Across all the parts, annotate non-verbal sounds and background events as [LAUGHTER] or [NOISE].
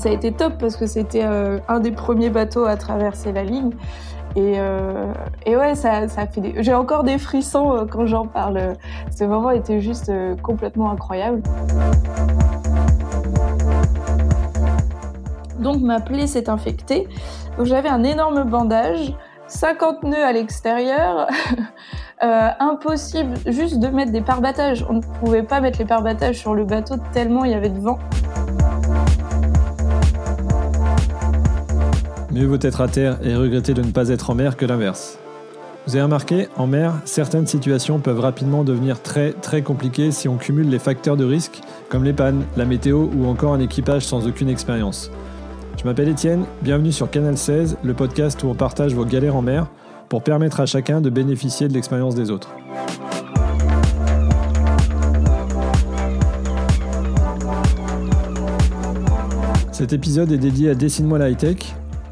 ça a été top parce que c'était un des premiers bateaux à traverser la ligne. Et, euh, et ouais, ça, ça fait des... j'ai encore des frissons euh, quand j'en parle. Ce moment était juste euh, complètement incroyable. Donc ma plaie s'est infectée. Donc j'avais un énorme bandage, 50 nœuds à l'extérieur. [LAUGHS] euh, impossible juste de mettre des pare-battages. On ne pouvait pas mettre les pare-battages sur le bateau tellement il y avait de vent. Mieux vaut être à terre et regretter de ne pas être en mer que l'inverse. Vous avez remarqué, en mer, certaines situations peuvent rapidement devenir très très compliquées si on cumule les facteurs de risque comme les pannes, la météo ou encore un équipage sans aucune expérience. Je m'appelle Étienne, bienvenue sur Canal 16, le podcast où on partage vos galères en mer pour permettre à chacun de bénéficier de l'expérience des autres. Cet épisode est dédié à Dessine-moi la high-tech,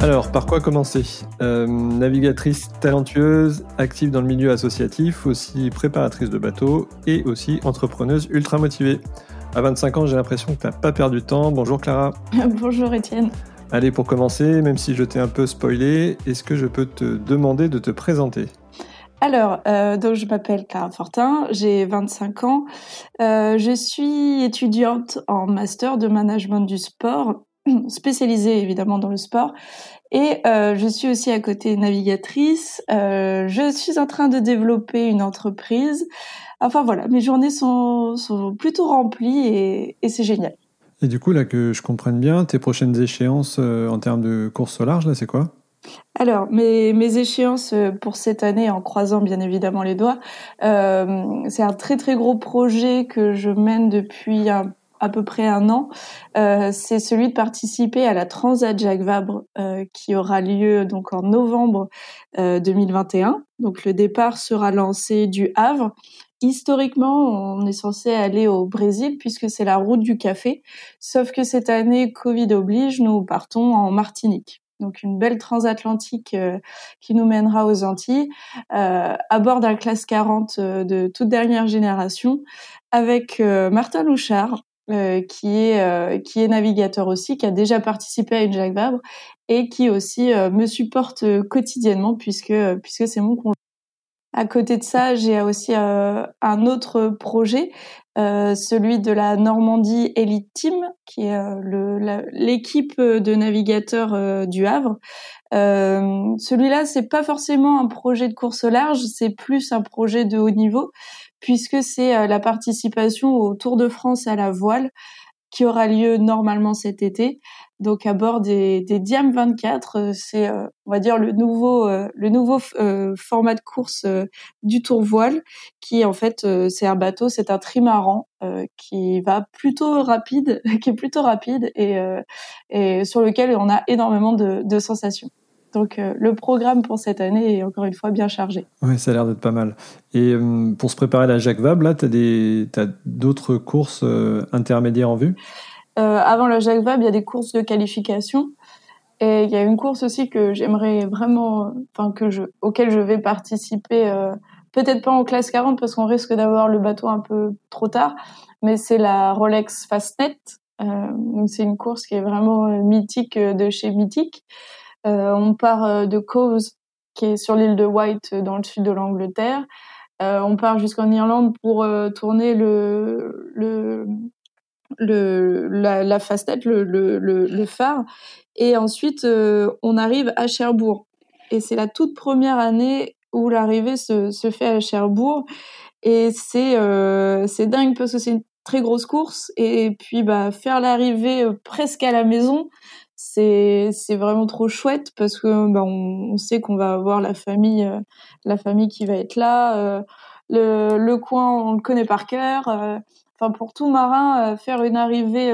Alors, par quoi commencer? Euh, Navigatrice talentueuse, active dans le milieu associatif, aussi préparatrice de bateaux et aussi entrepreneuse ultra motivée. À 25 ans, j'ai l'impression que tu n'as pas perdu de temps. Bonjour Clara. [LAUGHS] Bonjour Étienne. Allez, pour commencer, même si je t'ai un peu spoilé, est-ce que je peux te demander de te présenter? Alors, euh, donc je m'appelle Clara Fortin, j'ai 25 ans, euh, je suis étudiante en master de management du sport [CLEARS THROAT] spécialisée évidemment dans le sport. Et euh, je suis aussi à côté navigatrice. Euh, je suis en train de développer une entreprise. Enfin voilà, mes journées sont, sont plutôt remplies et, et c'est génial. Et du coup, là, que je comprenne bien, tes prochaines échéances euh, en termes de course au large, là, c'est quoi? Alors, mes, mes échéances pour cette année, en croisant bien évidemment les doigts, euh, c'est un très très gros projet que je mène depuis un à peu près un an, euh, c'est celui de participer à la Transat Jacques Vabre euh, qui aura lieu donc en novembre euh, 2021. Donc le départ sera lancé du Havre. Historiquement, on est censé aller au Brésil puisque c'est la route du café. Sauf que cette année, Covid oblige, nous partons en Martinique. Donc une belle transatlantique euh, qui nous mènera aux Antilles euh, à bord d'un classe 40 euh, de toute dernière génération avec Martin Louchard, euh, qui est euh, qui est navigateur aussi, qui a déjà participé à une Jacques Vabre et qui aussi euh, me supporte quotidiennement puisque puisque c'est mon conjoint. À côté de ça, j'ai aussi un autre projet, celui de la Normandie Elite Team, qui est l'équipe de navigateurs du Havre. Celui-là, c'est pas forcément un projet de course large, c'est plus un projet de haut niveau puisque c'est euh, la participation au Tour de France à la voile qui aura lieu normalement cet été. Donc à bord des, des Diam 24, euh, c'est euh, on va dire le nouveau le nouveau format de course du Tour voile, qui en fait c'est un bateau, c'est un trimaran qui va plutôt rapide, [LAUGHS] qui est plutôt rapide et, et sur lequel on a énormément de, de sensations. Donc euh, le programme pour cette année est encore une fois bien chargé. Oui, ça a l'air d'être pas mal. Et euh, pour se préparer à la Jacques Vabre, là, tu as d'autres courses euh, intermédiaires en vue? Avant la Jacques Vabre, il y a des courses de qualification. Et il y a une course aussi que j'aimerais vraiment, enfin que je, auquel je vais participer, peut-être pas en classe 40 parce qu'on risque d'avoir le bateau un peu trop tard, mais c'est la Rolex Fastnet. donc c'est une course qui est vraiment mythique de chez Mythique. Euh, on part euh, de Cowes, qui est sur l'île de White, dans le sud de l'Angleterre. Euh, on part jusqu'en Irlande pour tourner le, la, la le, le, phare. Et ensuite, on arrive à Cherbourg. Et c'est la toute première année où l'arrivée se, se fait à Cherbourg. Et c'est c'est dingue parce que c'est une très grosse course. Et puis, bah, faire l'arrivée presque à la maison, c'est c'est vraiment trop chouette parce que bah, on, sait qu'on va avoir la famille euh, la famille qui va être là euh, le, le coin on le connaît par cœur euh, enfin pour tout marin faire une arrivée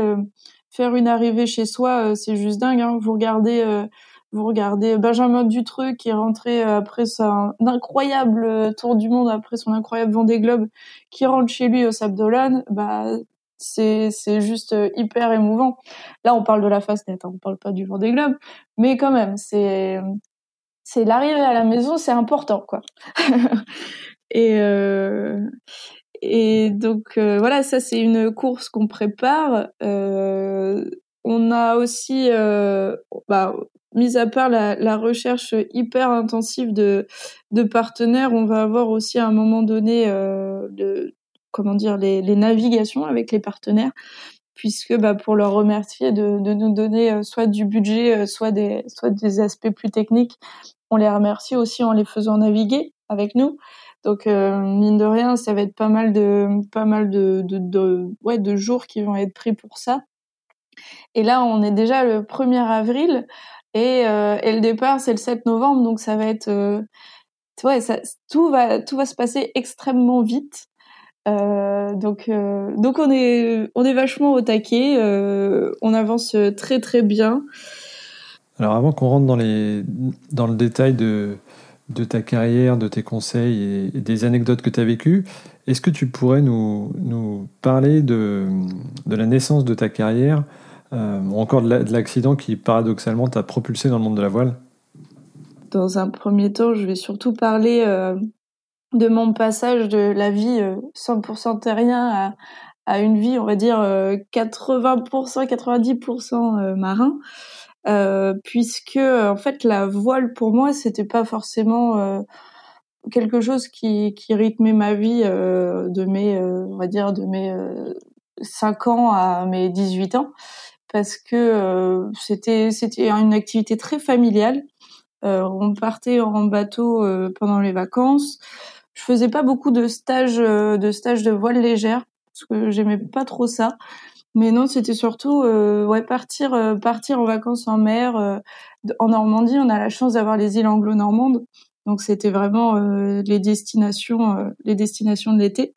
faire une arrivée chez soi c'est juste dingue hein. vous regardez vous regardez Benjamin Dutreux qui est rentré après un incroyable tour du monde, après son incroyable Vendée Globe, qui rentre chez lui au Sable d'Olonne, bah c'est c'est juste hyper émouvant. Là, on parle de la face nette, hein, on parle pas du Vendée Globe, mais quand même, c'est c'est l'arrivée à la maison, c'est important, quoi. [LAUGHS] et euh, et donc euh, voilà, ça c'est une course qu'on prépare. Euh, on a aussi, euh, bah, mis à part la, recherche hyper intensive de, de partenaires, on va avoir aussi à un moment donné euh, de, comment dire les, les, navigations avec les partenaires, puisque bah, pour leur remercier de, de nous donner euh, soit du budget, euh, soit des, soit des aspects plus techniques, on les remercie aussi en les faisant naviguer avec nous. Donc euh, mine de rien, ça va être pas mal de pas mal de, de, ouais, de jours qui vont être pris pour ça. Et là, on est déjà le 1er avril et, et le départ c'est le 7 novembre, donc ça va être ouais, ça, tout va tout va se passer extrêmement vite. Euh, donc euh, donc on est on est vachement au taquet, euh, on avance très très bien. Alors avant qu'on rentre dans les dans le détail de de ta carrière, de tes conseils et, des anecdotes que tu as vécues. Est-ce que tu pourrais nous, nous parler de, de, la naissance de ta carrière ou encore de l'accident qui paradoxalement t'a propulsé dans le monde de la voile? Dans un premier temps, je vais surtout parler de mon passage de la vie 100% euh, terrien à, à, une vie, on va dire, 80%, 90% marin. Euh, puisque en fait la voile pour moi c'était pas forcément euh, quelque chose qui, rythmait ma vie euh, de mes on dire de mes 5 ans à mes 18 ans. Parce que c'était c'était une activité très familiale. On partait en bateau pendant les vacances je faisais pas beaucoup de stages de stages de voile légère parce que j'aimais pas trop ça mais non, c'était surtout euh, ouais partir euh, partir en vacances en mer euh, en Normandie. On a la chance d'avoir les îles anglo-normandes, donc c'était vraiment euh, les destinations les destinations de l'été.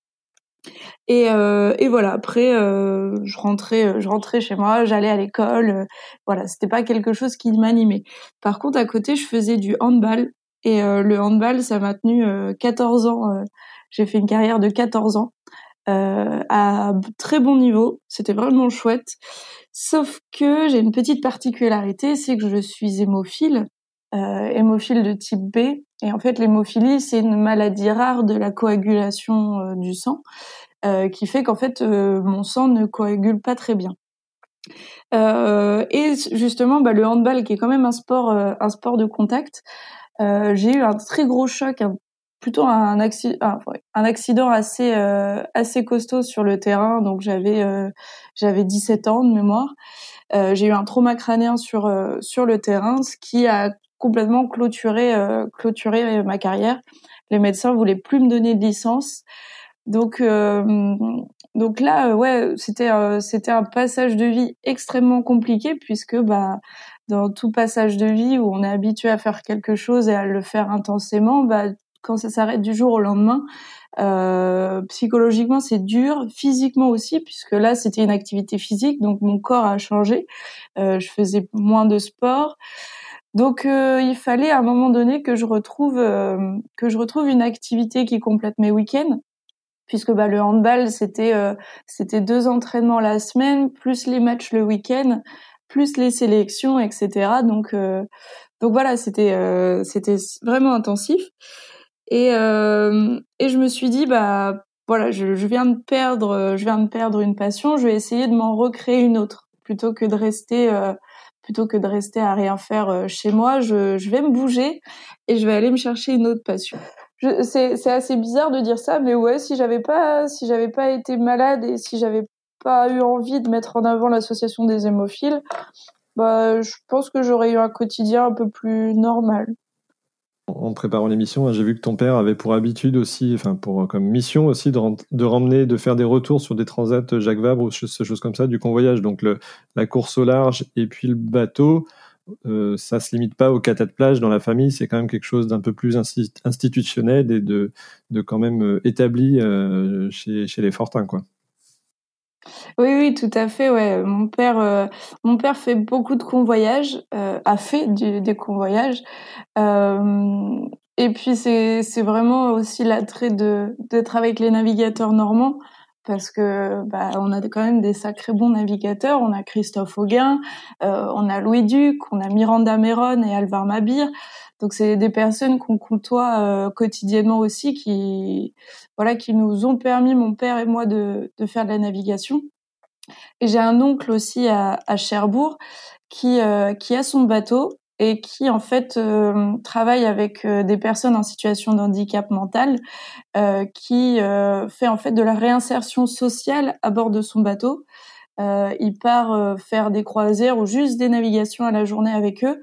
Et, et voilà. Après, je rentrais je rentrais chez moi, j'allais à l'école. voilà, c'était pas quelque chose qui m'animait. Par contre, à côté, je faisais du handball et le handball, ça m'a tenu 14 ans. J'ai fait une carrière de 14 ans euh, à très bon niveau. C'était vraiment chouette. Sauf que j'ai une petite particularité, c'est que je suis hémophile, euh, hémophile de type B. Et en fait, l'hémophilie, c'est une maladie rare de la coagulation euh, du sang, euh, qui fait qu'en fait, euh, mon sang ne coagule pas très bien. et justement, bah, le handball, qui est quand même un sport, un sport de contact, j'ai eu un très gros choc, un plutôt un, accident, un accident assez euh, assez costaud sur le terrain. Donc j'avais euh, j'avais 17 ans de mémoire. Euh, j'ai eu un trauma crânien sur sur le terrain, ce qui a complètement clôturé clôturé ma carrière. Les médecins voulaient plus me donner de licence. Donc donc là ouais, c'était c'était un passage de vie extrêmement compliqué puisque bah dans tout passage de vie où on est habitué à faire quelque chose et à le faire intensément, bah quand ça s'arrête du jour au lendemain. Euh, psychologiquement, c'est dur, physiquement aussi, puisque là, c'était une activité physique, donc mon corps a changé. Euh, je faisais moins de sport. Donc, euh, il fallait à un moment donné que je retrouve euh, que je retrouve une activité qui complète mes week-ends, puisque bah, le handball c'était euh, c'était deux entraînements la semaine, plus les matchs le week-end, plus les sélections, etc. Donc donc voilà, c'était c'était vraiment intensif. Et, euh, et je me suis dit, bah voilà, je, je, viens de perdre, je viens de perdre une passion, je vais essayer de m'en recréer une autre, plutôt que de rester, euh, plutôt que de rester à rien faire euh, chez moi. Je, je vais me bouger et je vais aller me chercher une autre passion. C'est assez bizarre de dire ça, mais ouais, si j'avais pas, si j'avais pas été malade et si j'avais pas eu envie de mettre en avant l'association des hémophiles, bah, je pense que j'aurais eu un quotidien un peu plus normal en préparant l'émission, hein, j'ai vu que ton père avait pour habitude aussi, enfin pour comme mission aussi de, de ramener, de faire des retours sur des transats Jacques Vabre ou ce choses comme ça du convoyage. Donc la course au large et puis le bateau, euh, ça se limite pas au cata de plage dans la famille. C'est quand même quelque chose d'un peu plus institutionnel et de, quand même euh, établi euh, chez, chez les Fortins, quoi. Oui, oui, tout à fait. Ouais, mon père, euh, mon père fait beaucoup de convoyages, euh, a fait des convoyages, euh, et puis c'est c'est vraiment aussi l'attrait de d'être avec les navigateurs normands parce que bah on a quand même des sacrés bons navigateurs. On a Christophe Auguin, on a Louis Duc, on a Miranda Méron et Alvar Mabir. Donc c'est des personnes qu'on côtoie euh, quotidiennement aussi, qui voilà, qui nous ont permis, mon père et moi, de, faire de la navigation. Et j'ai un oncle aussi à, Cherbourg euh, qui a son bateau et qui en fait euh, travaille avec des personnes en situation de handicap mental, qui fait en fait de la réinsertion sociale à bord de son bateau. il part faire des croisières ou juste des navigations à la journée avec eux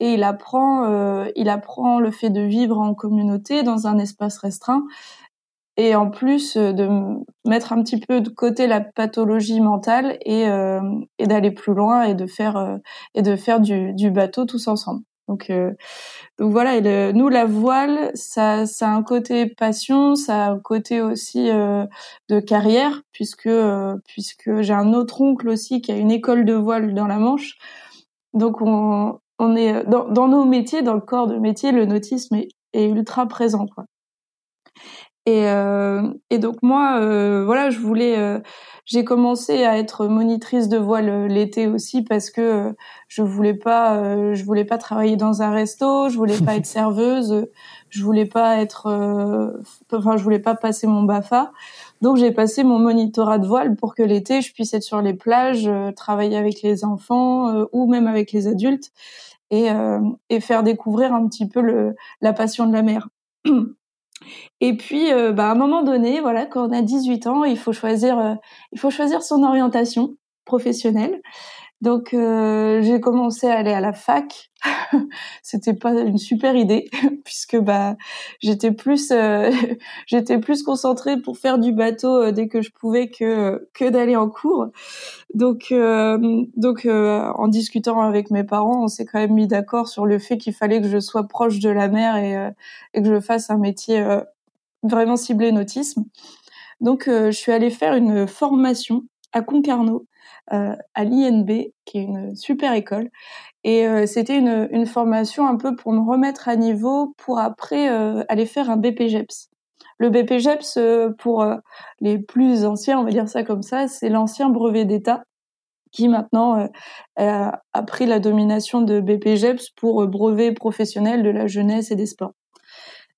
et il apprend, euh, il apprend le fait de vivre en communauté dans un espace restreint et en plus euh, de mettre un petit peu de côté la pathologie mentale et, euh, et d'aller plus loin et de faire euh, et de faire du, du, bateau tous ensemble. Donc euh, donc voilà, et nous la voile, ça ça a un côté passion, ça a un côté aussi de carrière puisque puisque j'ai un autre oncle aussi qui a une école de voile dans la Manche. Donc on, on est euh, dans, dans, nos métiers, dans le corps de métier, le nautisme est, est ultra présent, quoi. Et, euh, et donc moi, euh, voilà, je voulais, euh, j'ai commencé à être monitrice de voile euh, l'été aussi parce que euh, je voulais pas, je voulais pas travailler dans un resto, je voulais pas être [LAUGHS] serveuse, je voulais pas être, enfin, je voulais pas passer mon Bafa. Donc j'ai passé mon monitorat de voile pour que l'été je puisse être sur les plages, travailler avec les enfants ou même avec les adultes et, et faire découvrir un petit peu le, la passion de la mer. [CLEARS THROAT] Et puis, euh, bah, à un moment donné, quand on a 18 ans, il euh, il faut choisir son orientation professionnelle. Donc, euh, j'ai commencé à aller à la fac. [LAUGHS] C'était pas une super idée [LAUGHS] puisque bah j'étais plus, [LAUGHS] j'étais plus concentrée pour faire du bateau dès que je pouvais que d'aller en cours. Donc, donc, en discutant avec mes parents, on s'est quand même mis d'accord sur le fait qu'il fallait que je sois proche de la mer et, et que je fasse un métier vraiment ciblé nautisme. Donc, euh, je suis allée faire une formation à Concarneau, euh, à l'INB, qui est une super école. Et euh, c'était une, une, formation un peu pour me remettre à niveau pour après aller faire un BPGEPS. Le BPGEPS, pour les plus anciens, on va dire ça comme ça, c'est l'ancien brevet d'État qui maintenant a pris la domination de BPGEPS pour brevet professionnel de la jeunesse et des sports.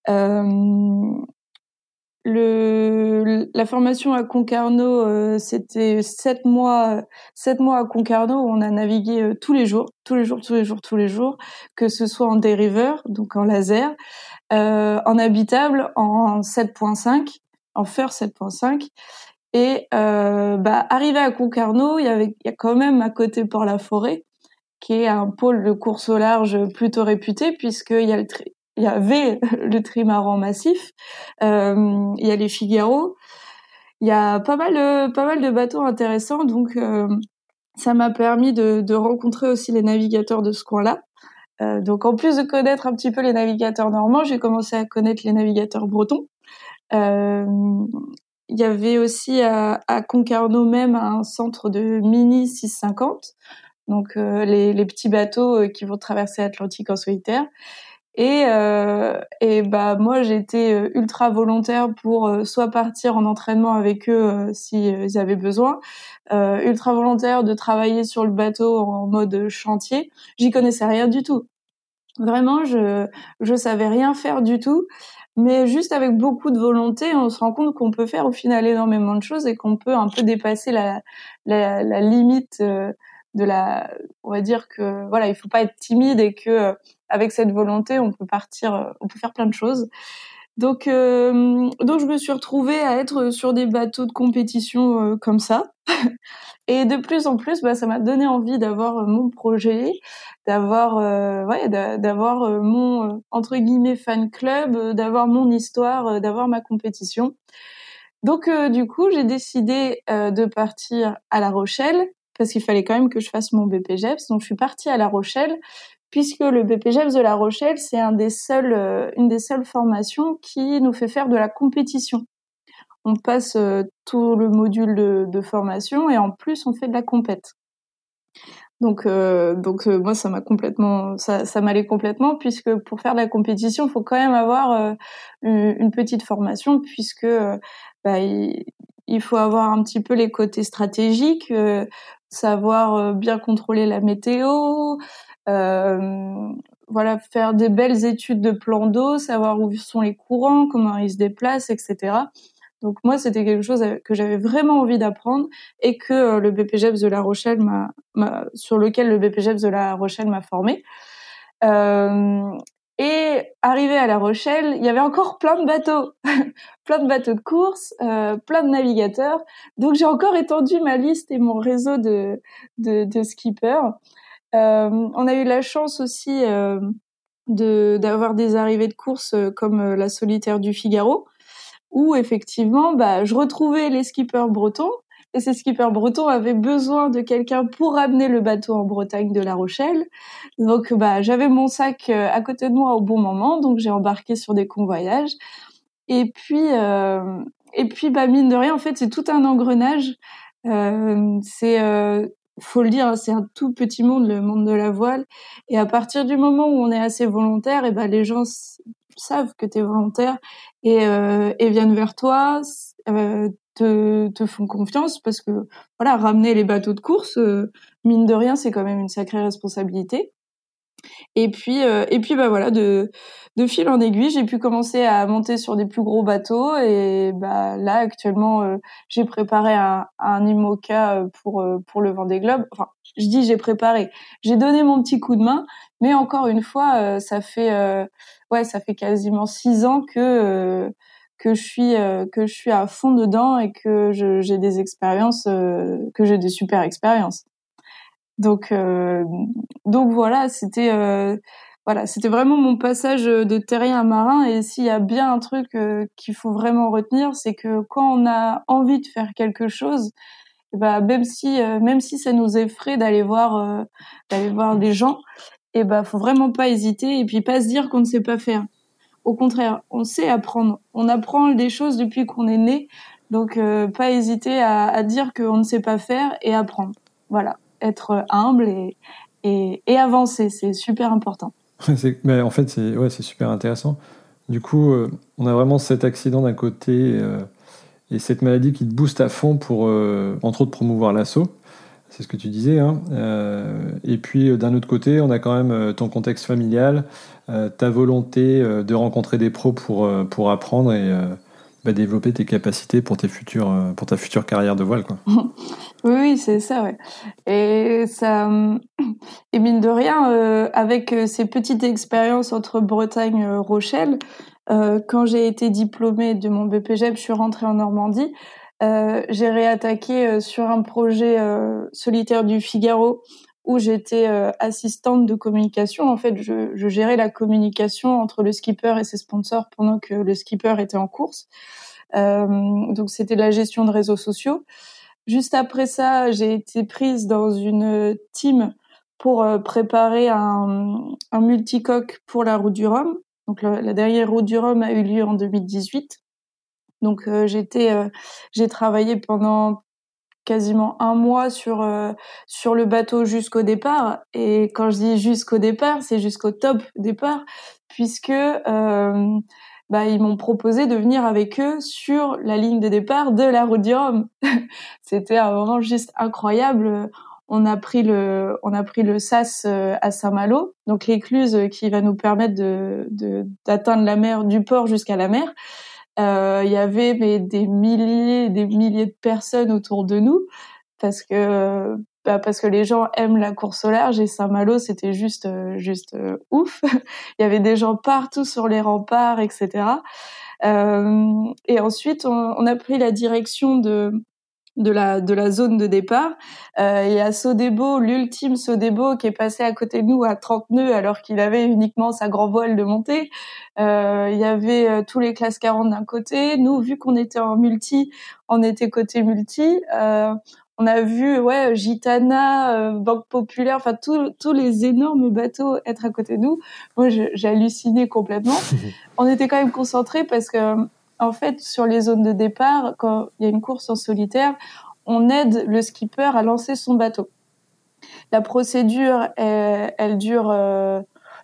Euh, le, la formation à Concarneau, euh, c'était sept mois, sept mois à Concarneau on a navigué euh, tous les jours, tous les jours, tous les jours, tous les jours, que ce soit en dériveur, donc en laser, euh, en habitable, en 7.5, en FER 7.5. Et euh, bah, arrivé à Concarneau, il y avait, il y a quand même à côté Port-la-Forêt, qui est un pôle de course au large plutôt réputé puisqu'il y a le, il y avait [LAUGHS] le trimaran massif, euh, il y a les Figaro, il y a pas mal de, pas mal de bateaux intéressants, donc euh, ça m'a permis de, de, rencontrer aussi les navigateurs de ce coin-là. Euh, donc en plus de connaître un petit peu les navigateurs normands, j'ai commencé à connaître les navigateurs bretons. Euh, il y avait aussi à, Concarneau même un centre de mini 650, donc euh, les, petits bateaux euh, qui vont traverser l'Atlantique en solitaire. Et, euh, et bah moi j'étais euh, ultra volontaire pour euh, soit partir en entraînement avec eux euh, s'ils si, avaient besoin, ultra volontaire de travailler sur le bateau en mode chantier. J'y connaissais rien du tout. Vraiment, je je savais rien faire du tout. Mais juste avec beaucoup de volonté, on se rend compte qu'on peut faire au final énormément de choses et qu'on peut un peu dépasser la, la, la limite de la, on va dire que voilà, il faut pas être timide et que avec cette volonté, on peut partir, euh, on peut faire plein de choses. Donc, euh, donc je me suis retrouvée à être sur des bateaux de compétition euh, comme ça. [LAUGHS] Et de plus en plus, bah, ça m'a donné envie d'avoir mon projet, d'avoir, ouais, d'avoir mon entre guillemets fan club, d'avoir mon histoire, d'avoir ma compétition. Donc, du coup, j'ai décidé de partir à La Rochelle parce qu'il fallait quand même que je fasse mon BPGEPS. Donc, je suis partie à La Rochelle puisque le BPGEPS de La Rochelle, c'est euh, une des seules formations qui nous fait faire de la compétition. on passe tout le module de, formation et en plus on fait de la compète. Donc, euh, donc moi, ça m'a complètement, ça, ça m'allait complètement, puisque pour faire de la compétition, il faut quand même avoir une, petite formation, puisque bah, il, faut avoir un petit peu les côtés stratégiques, savoir bien contrôler la météo, voilà, faire des belles études de plan d'eau, savoir où sont les courants, comment ils se déplacent, etc. Donc moi, c'était quelque chose que j'avais vraiment envie d'apprendre et que euh, le BPGEPS de La Rochelle m'a, sur lequel le BPGEPS de La Rochelle m'a formé. Euh, et arrivé à La Rochelle, il y avait encore plein de bateaux, [LAUGHS] plein de bateaux de course, euh, plein de navigateurs. Donc j'ai encore étendu ma liste et mon réseau de, de, de skippers. Euh, on a eu la chance aussi euh, d'avoir des arrivées de course euh, comme la solitaire du Figaro, où effectivement, bah, je retrouvais les skippers bretons. Et ces skippers bretons avaient besoin de quelqu'un pour ramener le bateau en Bretagne de La Rochelle. Donc, bah, j'avais mon sac à côté de moi au bon moment, donc j'ai embarqué sur des convoyages. Et puis, puis, bah, mine de rien, en fait, c'est tout un engrenage. Euh, c'est faut le dire, c'est un tout petit monde, le monde de la voile. Et à partir du moment où on est assez volontaire, et ben les gens savent que tu es volontaire et, euh, et viennent vers toi, euh, te, te font confiance parce que voilà, ramener les bateaux de course, euh, mine de rien, c'est quand même une sacrée responsabilité. Et puis, euh, et puis bah voilà, de, de fil en aiguille, j'ai pu commencer à monter sur des plus gros bateaux. Et bah là, actuellement, euh, j'ai préparé un, un IMOCA euh, pour pour le Vendée Globe. Enfin, je dis j'ai préparé, j'ai donné mon petit coup de main, mais encore une fois, ça fait ouais, ça fait quasiment six ans que que je suis que je suis à fond dedans et que j'ai des expériences, que j'ai des super expériences. Donc, euh, donc voilà, c'était euh, voilà, c'était vraiment mon passage de terrien à marin. Et s'il y a bien un truc euh, qu'il faut vraiment retenir, c'est que quand on a envie de faire quelque chose, bah même si même si ça nous effraie d'aller voir d'aller voir des gens, et bah faut vraiment pas hésiter et puis pas se dire qu'on ne sait pas faire. Au contraire, on sait apprendre. On apprend des choses depuis qu'on est né, donc pas hésiter à, à dire qu'on ne sait pas faire et apprendre. Voilà être humble et, et, avancer. C'est super important. [LAUGHS] en fait, c'est ouais, super intéressant. Du coup, euh, on a vraiment cet accident d'un côté euh, et cette maladie qui te booste à fond pour, euh, entre autres, promouvoir l'assaut. C'est ce que tu disais. Hein. et puis, d'un autre côté, on a quand même ton contexte familial, ta volonté de rencontrer des pros pour, pour apprendre et développer tes capacités pour, tes futures, euh, pour ta future carrière de voile. Quoi. [LAUGHS] oui, c'est ça, ouais. Et, ça, [CLEARS THROAT] et mine de rien, euh, avec euh, ces petites expériences entre Bretagne et Rochelle, quand j'ai été diplômée de mon BPGEP, je suis rentrée en Normandie. j'ai réattaqué sur un projet solitaire du Figaro où j'étais assistante de communication. En fait, je, je, gérais la communication entre le skipper et ses sponsors pendant que le skipper était en course. Euh, donc c'était la gestion de réseaux sociaux. Juste après ça, j'ai été prise dans une team pour euh, préparer un, un multicoque pour la route du Rhum. Donc la, dernière route du Rhum a eu lieu en 2018. Donc euh, j'étais, j'ai travaillé pendant quasiment un mois sur sur le bateau jusqu'au départ. Et quand je dis jusqu'au départ, c'est jusqu'au top départ, puisque euh, bah, ils m'ont proposé de venir avec eux sur la ligne de départ de la route. [LAUGHS] C'était un moment juste incroyable. On a pris le, on a pris le SAS euh, à Saint-Malo, donc l'écluse qui va nous permettre de, d'atteindre la mer du port jusqu'à la mer. Euh, il y avait mais, des milliers, des milliers de personnes autour de nous parce que bah, parce que les gens aiment la course au large et Saint-Malo c'était juste euh, juste euh, ouf. [LAUGHS] Il y avait des gens partout sur les remparts, etc. Euh, et ensuite on, on, a pris la direction de de la de la zone de départ. Euh, il y a Sodebo, l'ultime Sodebo, qui est passé à côté de nous à 30 nœuds alors qu'il avait uniquement sa grand voile de montée. Euh, il y avait tous les classes 40 d'un côté. Nous, vu qu'on était en multi, on était côté multi. Euh, on a vu ouais Gitana, euh, Banque Populaire, enfin tous les énormes bateaux être à côté de nous. Moi, j'ai halluciné complètement. [LAUGHS] on était quand même concentrés parce que en fait, sur les zones de départ, quand il y a une course en solitaire, on aide le skipper à lancer son bateau. La procédure, elle, elle dure euh,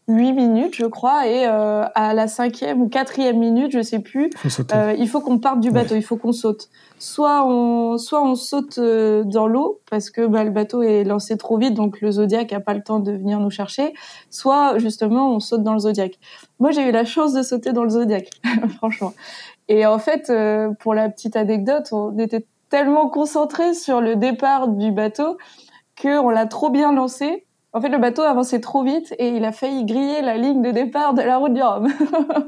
8 minutes, je crois, et euh, à la cinquième ou quatrième minute, je sais plus, euh, il faut qu'on parte du bateau, il faut qu'on saute. Soit on, soit on saute euh, dans l'eau parce que bah, le bateau est lancé trop vite, donc le Zodiac a pas le temps de venir nous chercher. Soit justement on saute dans le Zodiac. Moi, j'ai eu la chance de sauter dans le Zodiac, [LAUGHS] franchement. Et en fait, euh, pour la petite anecdote, on était tellement concentré sur le départ du bateau que on l'a trop bien lancé en fait, le bateau avançait trop vite et il a failli griller la ligne de départ de la route du Rhum.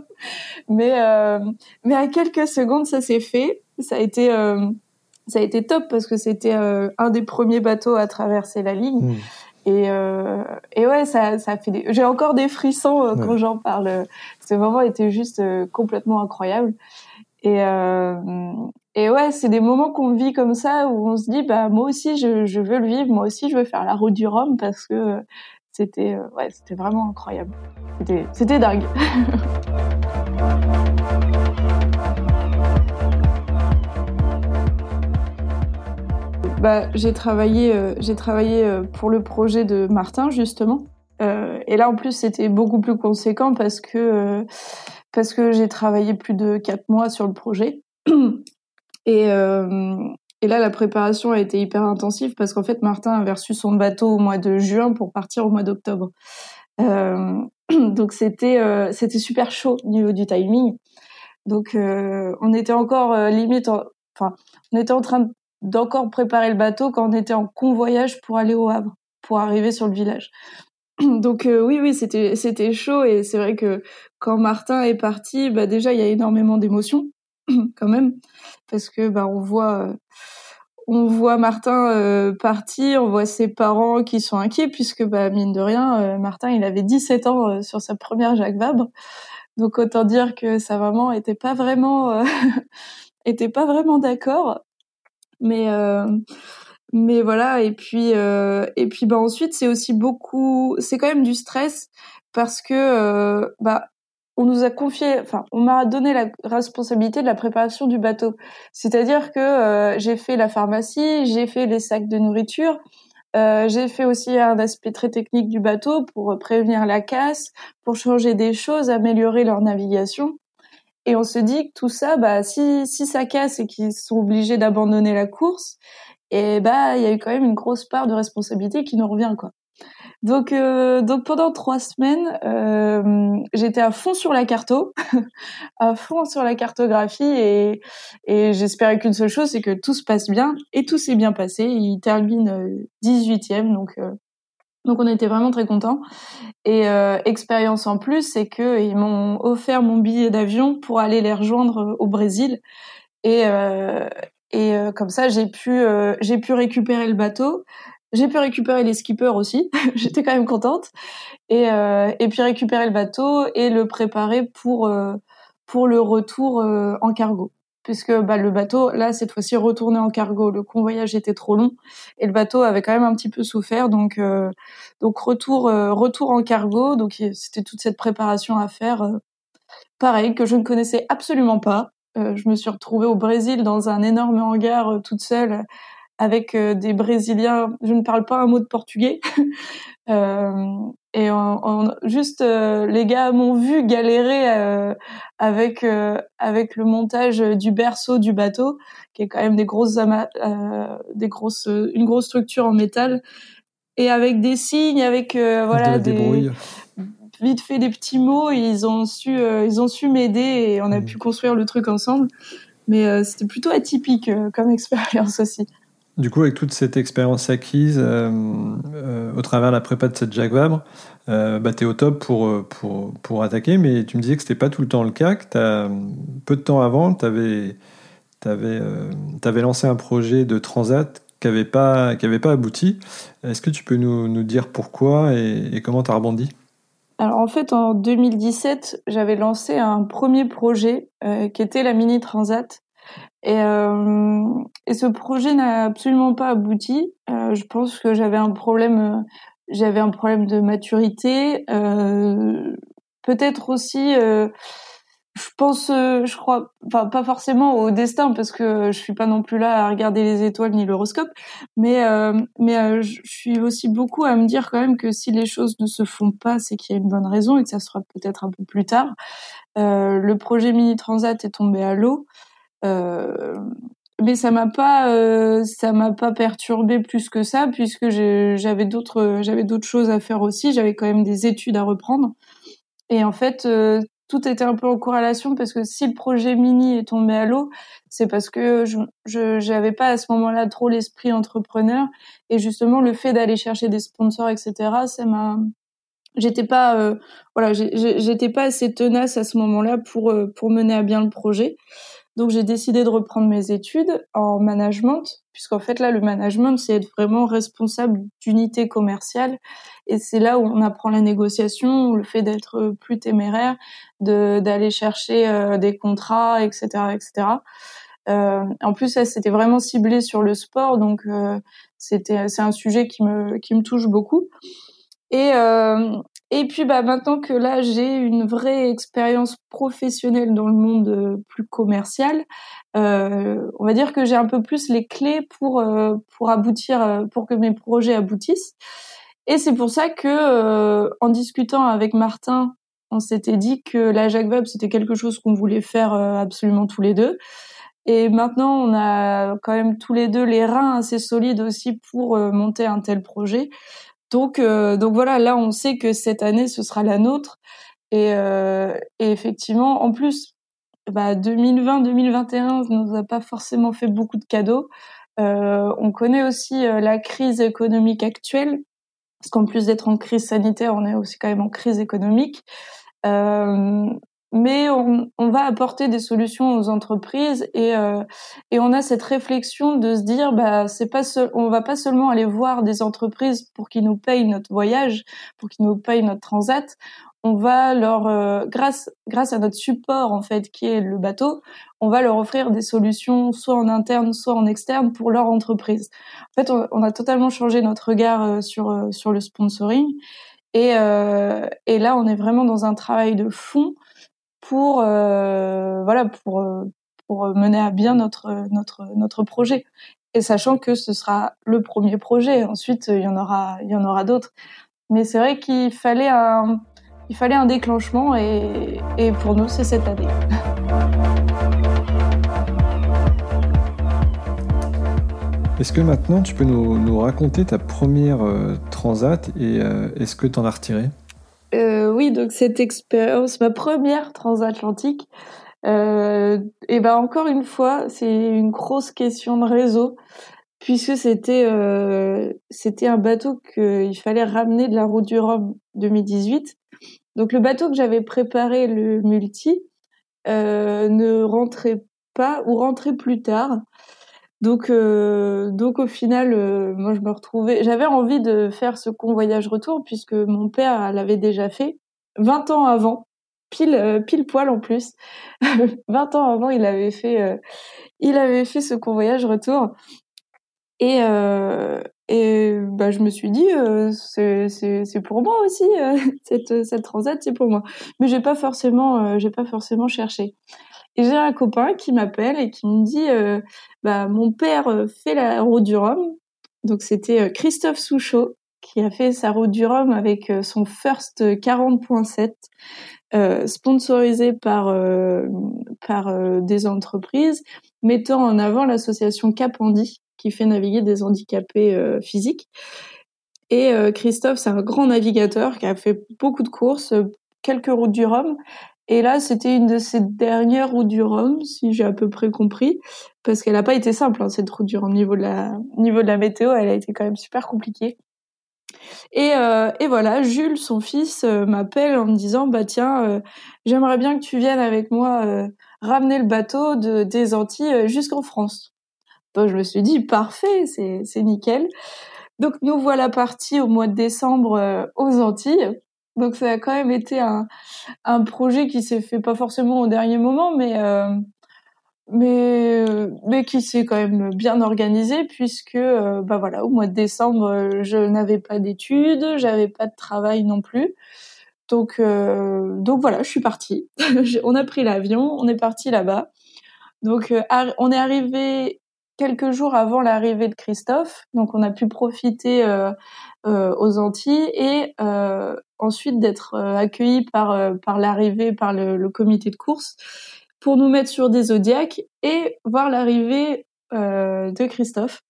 [LAUGHS] mais euh, mais à quelques secondes, ça s'est fait. Ça a été euh, ça a été top parce que c'était euh, un des premiers bateaux à traverser la ligne. Mmh. Et, euh, et ouais, ça, ça fait des... J'ai encore des frissons euh, quand j'en parle. C'est vraiment été juste complètement incroyable. Et, euh, et ouais, c'est des moments qu'on vit comme ça où on se dit bah moi aussi je, veux le vivre, moi aussi je veux faire la route du Rhum parce que c'était ouais, c'était vraiment incroyable. C'était dingue. [LAUGHS] bah, j'ai travaillé euh, j'ai travaillé pour le projet de Martin justement. Euh, et là en plus c'était beaucoup plus conséquent parce que parce que j'ai travaillé plus de quatre mois sur le projet. [CLEARS THROAT] Et, euh, et là, la préparation a été hyper intensive parce qu'en fait, Martin avait reçu son bateau au mois de juin pour partir au mois d'octobre. Euh, [CLEARS THROAT] donc c'était euh, c'était super chaud au niveau du timing. Donc on était encore limite, enfin on était en train d'encore préparer le bateau quand on était en convoyage pour aller au Havre, pour arriver sur le village. [CLEARS THROAT] Donc oui, oui, c'était c'était chaud et c'est vrai que quand Martin est parti, bah déjà il y a énormément d'émotions [CLEARS THROAT] quand même parce que bah on voit on voit Martin euh, partir, on voit ses parents qui sont inquiets puisque bah mine de rien euh, Martin il avait 17 ans euh, sur sa première Jacques Vabre. Donc autant dire que sa maman était pas vraiment [LAUGHS] était pas vraiment d'accord. Mais mais voilà et puis euh, et puis ensuite c'est aussi beaucoup c'est quand même du stress parce que euh, on nous a confié enfin on m'a donné la responsabilité de la préparation du bateau c'est-à-dire que euh, j'ai fait la pharmacie j'ai fait les sacs de nourriture euh, j'ai fait aussi un aspect très technique du bateau pour prévenir la casse pour changer des choses améliorer leur navigation et on se dit que tout ça bah si si ça casse et qu'ils sont obligés d'abandonner la course et bah il y a eu quand même une grosse part de responsabilité qui nous revient quoi. Donc euh, donc pendant trois semaines, euh, j'étais à fond sur la carto, [LAUGHS] à fond sur la cartographie et et j'espérais qu'une seule chose c'est que tout se passe bien et tout s'est bien passé. Il termine 18e euh, donc euh, donc on était vraiment très contents. Et euh, expérience en plus, c'est que ils m'ont offert mon billet d'avion pour aller les rejoindre au Brésil. Et, euh, et euh, comme ça, j'ai pu, euh, j'ai pu récupérer le bateau. J'ai pu récupérer les skippers aussi. [LAUGHS] J'étais quand même contente. Et, euh, et puis récupérer le bateau et le préparer pour, pour le retour en cargo puisque bah, le bateau, là, cette fois-ci, retourné en cargo. Le convoyage était trop long et le bateau avait quand même un petit peu souffert. Donc, euh, donc retour, euh, retour en cargo. Donc, c'était toute cette préparation à faire. Euh, pareil, que je ne connaissais absolument pas. Euh, je me suis retrouvée au Brésil dans un énorme hangar euh, toute seule avec euh, des Brésiliens. Je ne parle pas un mot de portugais. [LAUGHS] et on, on, juste les gars m'ont vu galérer avec avec le montage du berceau du bateau, qui est quand même des grosses des grosses une grosse structure en métal et avec des signes, avec voilà des, des vite fait des petits mots, ils ont su, euh, ils ont su m'aider et on a mmh. pu construire le truc ensemble. Mais euh, c'était plutôt atypique euh, comme [LAUGHS] expérience aussi. Du coup, avec toute cette expérience acquise euh, euh, au travers de la prépa de cette Jacques Vabre, euh, tu es au top pour, attaquer, mais tu me disais que c'était pas tout le temps le cas, que peu de temps avant, tu avais, avais, lancé un projet de transat qui n'avait pas, pas abouti. Est-ce que tu peux nous, dire pourquoi et, comment tu as rebondi? Alors en fait, en 2017, j'avais lancé un premier projet euh, qui était la Mini Transat. Et, euh, et ce projet n'a absolument pas abouti. Euh, je pense que j'avais un problème, j'avais un problème de maturité, peut-être aussi je pense, euh, je crois, enfin pas forcément au destin parce que je suis pas non plus là à regarder les étoiles ni l'horoscope, mais euh, mais euh, je suis aussi beaucoup à me dire quand même que si les choses ne se font pas, c'est qu'il y a une bonne raison et que ça sera peut-être un peu plus tard. le projet mini transat est tombé à l'eau, mais ça m'a pas ça m'a pas perturbé plus que ça puisque j'avais d'autres j'avais d'autres choses à faire aussi. J'avais quand même des études à reprendre. Et en fait, tout était un peu en corrélation parce que si le projet mini est tombé à l'eau, c'est parce que je je pas à ce moment-là trop l'esprit entrepreneur et justement le fait d'aller chercher des sponsors etc. Ça m'a j'étais pas euh, voilà j'étais pas assez tenace à ce moment-là pour euh, pour mener à bien le projet. Donc j'ai décidé de reprendre mes études en management, puisqu'en fait là le management c'est être vraiment responsable d'unité commerciale et c'est là où on apprend la négociation, le fait d'être plus téméraire, d'aller chercher euh, des contrats, etc., etc. Euh, en plus, c'était vraiment ciblé sur le sport, donc euh, c'est un sujet qui me qui me touche beaucoup. Et et puis bah maintenant que là j'ai une vraie expérience professionnelle dans le monde euh, plus commercial, euh, on va dire que j'ai un peu plus les clés pour euh, pour aboutir, pour que mes projets aboutissent. Et c'est pour ça que en discutant avec Martin, on s'était dit que la Jacques Web c'était quelque chose qu'on voulait faire absolument tous les deux. Et maintenant, on a quand même tous les deux les reins assez solides aussi pour monter un tel projet. Donc, euh, donc voilà, là, on sait que cette année, ce sera la nôtre. Et, euh, effectivement, en plus, bah, 2020-2021 ne nous a pas forcément fait beaucoup de cadeaux. Euh, on connaît aussi la crise économique actuelle, parce qu'en plus d'être en crise sanitaire, on est aussi quand même en crise économique. Mais on, on, va apporter des solutions aux entreprises et, euh, et on a cette réflexion de se dire bah c'est pas seul, on va pas seulement aller voir des entreprises pour qu'ils nous payent notre voyage, pour qu'ils nous payent notre transat, on va leur euh, grâce grâce à notre support en fait qui est le bateau, on va leur offrir des solutions soit en interne soit en externe pour leur entreprise. En fait, on, on a totalement changé notre regard euh, sur euh, sur le sponsoring et et là on est vraiment dans un travail de fond pour euh, voilà pour euh, pour mener à bien notre notre notre projet. Et sachant que ce sera le premier projet ensuite il y en aura il y en aura d'autres. Mais c'est vrai qu'il fallait un il fallait un déclenchement et, et pour nous c'est cette année. Est-ce que maintenant tu peux nous, nous raconter ta première euh, transat et est-ce que tu en as retiré? Euh, oui, donc cette expérience, ma première transatlantique, euh, et ben encore une fois, c'est une grosse question de réseau, puisque c'était euh, c'était un bateau qu'il fallait ramener de la route du Rhum 2018. Donc le bateau que j'avais préparé, le multi, ne rentrait pas ou rentrait plus tard. Donc, euh, donc au final, euh, moi je me retrouvais, j'avais envie de faire ce convoyage retour puisque mon père l'avait déjà fait 20 ans avant, pile euh, pile poil en plus. [LAUGHS] 20 ans avant, il avait fait, il avait fait ce convoyage retour. Et et bah je me suis dit c'est c'est pour moi aussi [LAUGHS] cette cette transat c'est pour moi. Mais j'ai pas forcément j'ai pas forcément cherché. J'ai un copain qui m'appelle et qui me dit euh, bah mon père euh, fait la route du Rhum. Donc c'était euh, Christophe Souchot qui a fait sa route du Rhum avec son First 40.7 euh, sponsorisé par par des entreprises mettant en avant l'association Capandi qui fait naviguer des handicapés physiques. Et Christophe, c'est un grand navigateur qui a fait beaucoup de courses, quelques routes du Rhum, et là, c'était une de ces dernières routes du Rhum, si j'ai à peu près compris, parce qu'elle n'a pas été simple, hein, cette route du Rhum. Niveau de la niveau de la météo, elle a été quand même super compliquée. Et, euh, voilà, Jules, son fils, euh, m'appelle en me disant, bah tiens, euh, j'aimerais bien que tu viennes avec moi ramener le bateau de, des Antilles jusqu'en France. Je me suis dit, parfait, c'est nickel. Donc nous voilà partis au mois de décembre aux Antilles. Donc ça a quand même été un, un projet qui s'est fait pas forcément au dernier moment, mais euh, mais mais qui s'est quand même bien organisé puisque euh, bah voilà au mois de décembre je n'avais pas d'études, j'avais pas de travail non plus. Donc, donc voilà, je suis partie. [LAUGHS] on a pris l'avion, on est parti là-bas. Donc, on est arrivé quelques jours avant l'arrivée de Christophe. Donc, on a pu profiter aux Antilles et ensuite d'être accueillis par l'arrivée par le, comité de course pour nous mettre sur des zodiacs et voir l'arrivée de Christophe.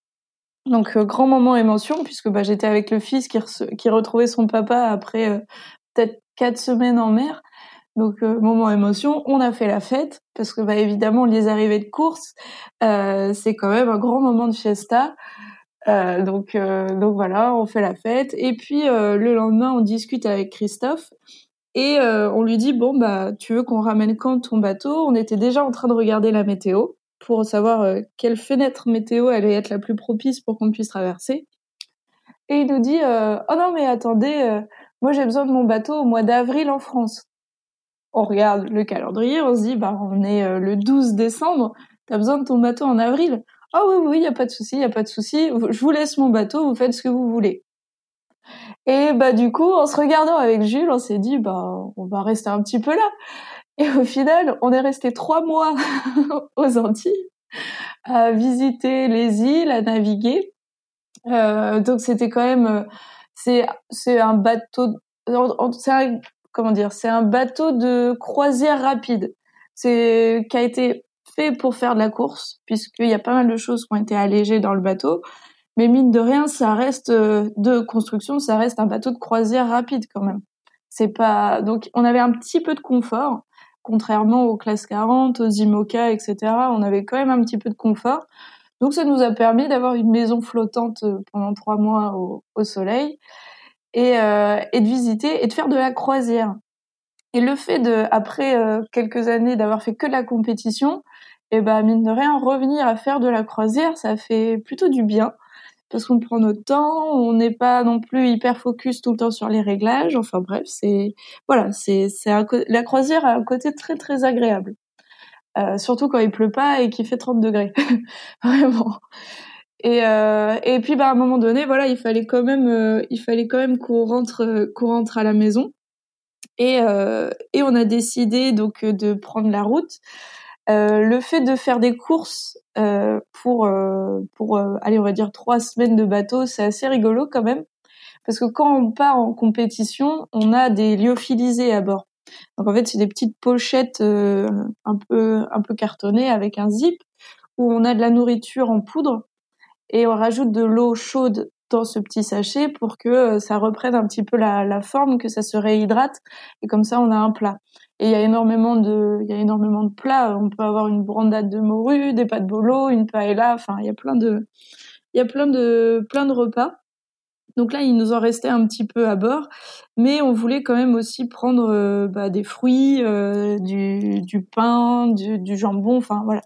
Donc grand moment émotion puisque bah, j'étais avec le fils qui retrouvait son papa après peut-être quatre semaines en mer. Donc euh, moment émotion, on a fait la fête parce que bah évidemment les arrivées de course, euh, c'est quand même un grand moment de fiesta. Euh, donc euh, donc voilà, on fait la fête et puis le lendemain on discute avec Christophe et on lui dit bon bah tu veux qu'on ramène quand ton bateau? On était déjà en train de regarder la météo pour savoir quelle fenêtre météo allait être la plus propice pour qu'on puisse traverser. Et il nous dit oh non mais attendez moi, j'ai besoin de mon bateau au mois d'avril en France. On regarde le calendrier, on se dit, bah, on est euh, le 12 décembre, t'as besoin de ton bateau en avril. Ah oh, oui, oui, y a pas de souci, y a pas de souci. Je vous laisse mon bateau, vous faites ce que vous voulez. Et bah du coup, en se regardant avec Jules, on s'est dit bah on va rester un petit peu là. Et au final, on est resté trois mois [LAUGHS] aux Antilles à visiter les îles, à naviguer. Euh, donc c'était quand même euh, c'est un bateau comment dire c'est un bateau de croisière rapide. C'est qui a été fait pour faire de la course puisqu'il y a pas mal de choses qui ont été allégées dans le bateau. Mais mine de rien ça reste euh, de construction ça reste un bateau de croisière rapide quand même. C'est pas donc on avait un petit peu de confort contrairement aux classes 40 aux IMOCA etc on avait quand même un petit peu de confort. Donc ça nous a permis d'avoir une maison flottante euh, pendant trois mois au, soleil et, euh, et, de visiter et de faire de la croisière. Et le fait de, après euh, quelques années d'avoir fait que de la compétition, et eh ben mine de rien revenir à faire de la croisière, ça fait plutôt du bien parce qu'on prend notre temps, on n'est pas non plus hyper focus tout le temps sur les réglages. Enfin bref, c'est voilà, c'est la croisière a un côté très très agréable. Euh, surtout quand il pleut pas et qu'il fait 30 degrés. [LAUGHS] Vraiment. Et, euh, et puis bah, à un moment donné, voilà, il fallait quand même, euh, il fallait quand même qu'on rentre, qu'on rentre à la maison. Et, et on a décidé donc de prendre la route. le fait de faire des courses pour pour aller on va dire trois semaines de bateau, c'est assez rigolo quand même parce que quand on part en compétition, on a des lyophilisés à bord. Donc en fait, c'est des petites pochettes euh, un peu un peu cartonnées avec un zip où on a de la nourriture en poudre et on rajoute de l'eau chaude dans ce petit sachet pour que euh, ça reprenne un petit peu la, forme, que ça se réhydrate et comme ça on a un plat. Et il y a énormément de il y a énormément de plats. On peut avoir une brandade de morue, des pâtes bolo, une paella. Enfin, il y a plein de il y a plein de plein de repas. Donc là, il nous en restait un petit peu à bord, mais on voulait quand même aussi prendre euh, bah, des fruits, euh, du, pain, du, jambon, enfin voilà.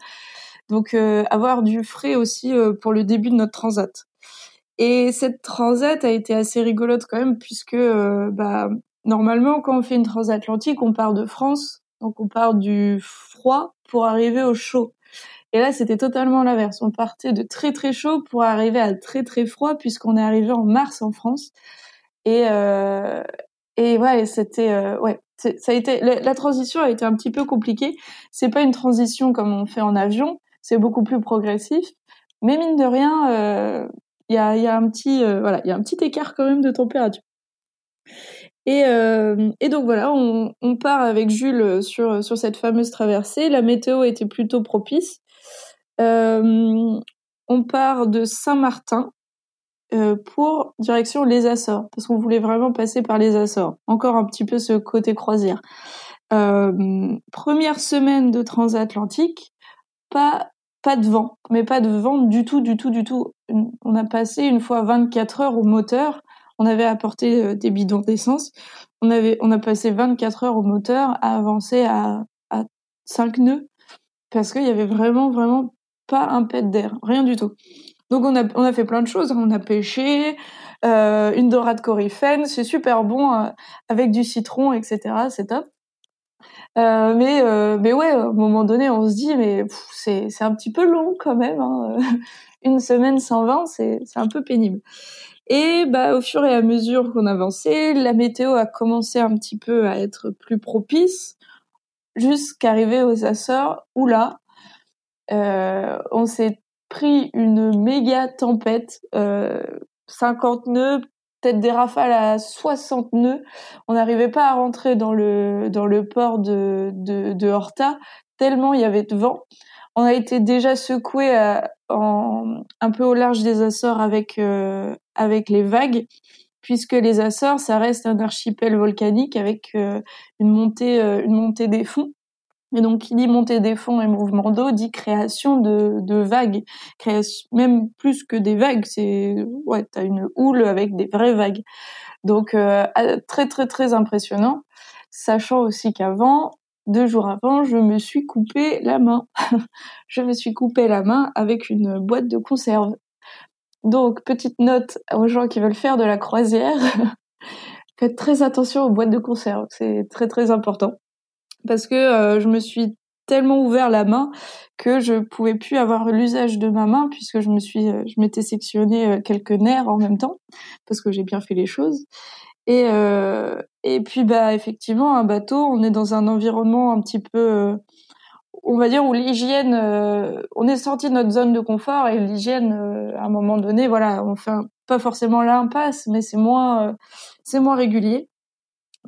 Donc euh, avoir du frais aussi pour le début de notre transat. Et cette transat a été assez rigolote quand même, puisque bah, normalement, quand on fait une transatlantique, on part de France, donc on part du froid pour arriver au chaud. Et là, c'était totalement l'inverse. On partait de très très chaud pour arriver à très très froid puisqu'on est arrivé en mars en France. Et euh, et ouais, c'était euh, ouais, ça a été la, transition a été un petit peu compliquée. C'est pas une transition comme on fait en avion, c'est beaucoup plus progressif. Mais mine de rien, euh, il y a y a un petit euh, voilà, il y a un petit écart quand même de température. Et, euh, et, donc voilà, on, part avec Jules sur, sur cette fameuse traversée. La météo était plutôt propice. Euh, on part de Saint-Martin euh, pour direction les Açores, parce qu'on voulait vraiment passer par les Açores. Encore un petit peu ce côté croisière. Euh, première semaine de transatlantique, pas pas de vent, mais pas de vent du tout, du tout, du tout. On a passé une fois 24 heures au moteur. On avait apporté des bidons d'essence. On avait, on a passé 24 heures au moteur à avancer à, à 5 nœuds parce qu'il y avait vraiment, vraiment pas un pet d'air, rien du tout. Donc on a, on a fait plein de choses, on a pêché, euh, une dorade coryphène, c'est super bon euh, avec du citron, etc. C'est top. Euh, mais euh, mais ouais, à un moment donné, on se dit mais c'est un petit peu long quand même. Hein. [LAUGHS] une semaine 120, c'est c'est un peu pénible. Et bah, au fur et à mesure qu'on avançait, la météo a commencé un petit peu à être plus propice, jusqu'arriver aux Açores, où là, euh, on s'est pris une méga tempête, euh, 50 nœuds, peut-être des rafales à 60 nœuds. On n'arrivait pas à rentrer dans le dans le port de de, de Horta tellement il y avait de vent. On a été déjà secoué en, un peu au large des Açores avec euh, avec les vagues, puisque les Açores, ça reste un archipel volcanique avec euh, une montée euh, une montée des fonds. Et donc, qui dit montée des fonds et mouvement d'eau dit création de, de vagues, même plus que des vagues. C'est ouais, t'as une houle avec des vraies vagues. Donc très très très impressionnant, sachant aussi qu'avant deux jours avant, je me suis coupé la main. [LAUGHS] je me suis coupé la main avec une boîte de conserve. Donc, petite note aux gens qui veulent faire de la croisière. [LAUGHS] Faites très attention aux boîtes de conserve. C'est très très important. Parce que euh, je me suis tellement ouvert la main que je pouvais plus avoir l'usage de ma main puisque je me suis, euh, je m'étais sectionné euh, quelques nerfs en même temps parce que j'ai bien fait les choses. Et, euh, et puis, bah, effectivement, un bateau, on est dans un environnement un petit peu, euh, on va dire, où l'hygiène, euh, on est sorti de notre zone de confort et l'hygiène, à un moment donné, voilà, on fait pas forcément l'impasse, mais c'est moins, c'est moins régulier.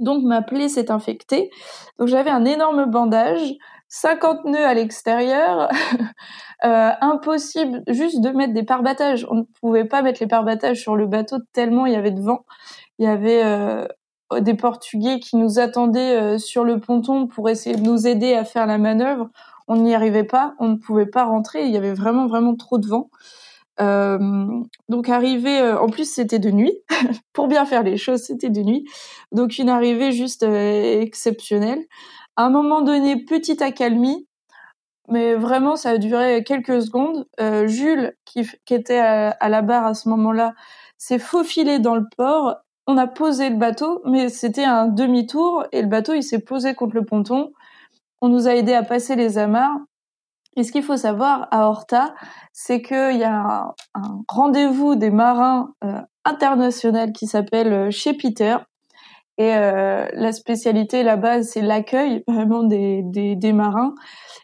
Donc ma plaie s'est infectée. Donc j'avais un énorme bandage, 50 nœuds à l'extérieur, [LAUGHS] euh, impossible juste de mettre des pare-battages. On ne pouvait pas mettre les pare-battages sur le bateau tellement il y avait de vent il y avait euh, des Portugais qui nous attendaient euh, sur le ponton pour essayer de nous aider à faire la manœuvre. On n'y arrivait pas, on ne pouvait pas rentrer. Il y avait vraiment vraiment trop de vent. Euh, donc arrivé, en plus c'était de nuit. [LAUGHS] pour bien faire les choses, c'était de nuit. Donc une arrivée juste exceptionnelle. À un moment donné, petite accalmie, mais vraiment ça a duré quelques secondes. Jules, qui, qui était à, à, la barre à ce moment-là, s'est faufilé dans le port on a posé le bateau, mais c'était un demi-tour et le bateau il s'est posé contre le ponton. On nous a aidé à passer les amarres. Et ce qu'il faut savoir à Horta, c'est qu'il y a un, rendez-vous des marins euh, international qui s'appelle euh, chez Peter. Et euh, la spécialité là-bas, c'est l'accueil [LAUGHS] vraiment des, des, marins.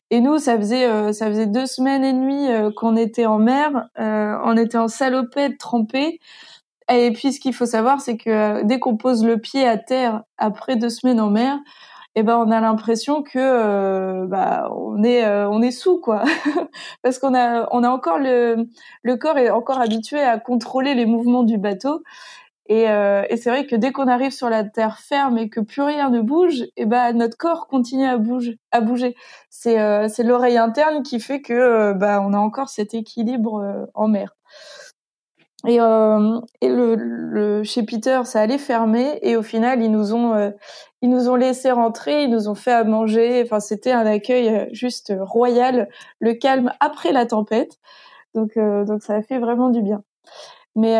Et nous, ça faisait ça faisait deux semaines et demie qu'on était en mer, on était en salopette trempée. Et puis, ce qu'il faut savoir, c'est que dès qu'on pose le pied à terre après deux semaines en mer, eh ben, on a l'impression que euh, bah, on est euh, on est sous quoi, [LAUGHS] parce qu'on a on a encore le le corps est encore habitué à contrôler les mouvements du bateau. Et, et c'est vrai que dès qu'on arrive sur la terre ferme et que plus rien ne bouge, et eh ben notre corps continue à bouger. À bouger. C'est c'est l'oreille interne qui fait que bah on a encore cet équilibre en mer. Et, euh, et le, le, chez Peter, ça allait fermer et au final, ils nous ont euh, ils nous ont laissé rentrer, ils nous ont fait à manger. Enfin, c'était un accueil euh, juste royal, le calme après la tempête. Donc donc ça a fait vraiment du bien. Mais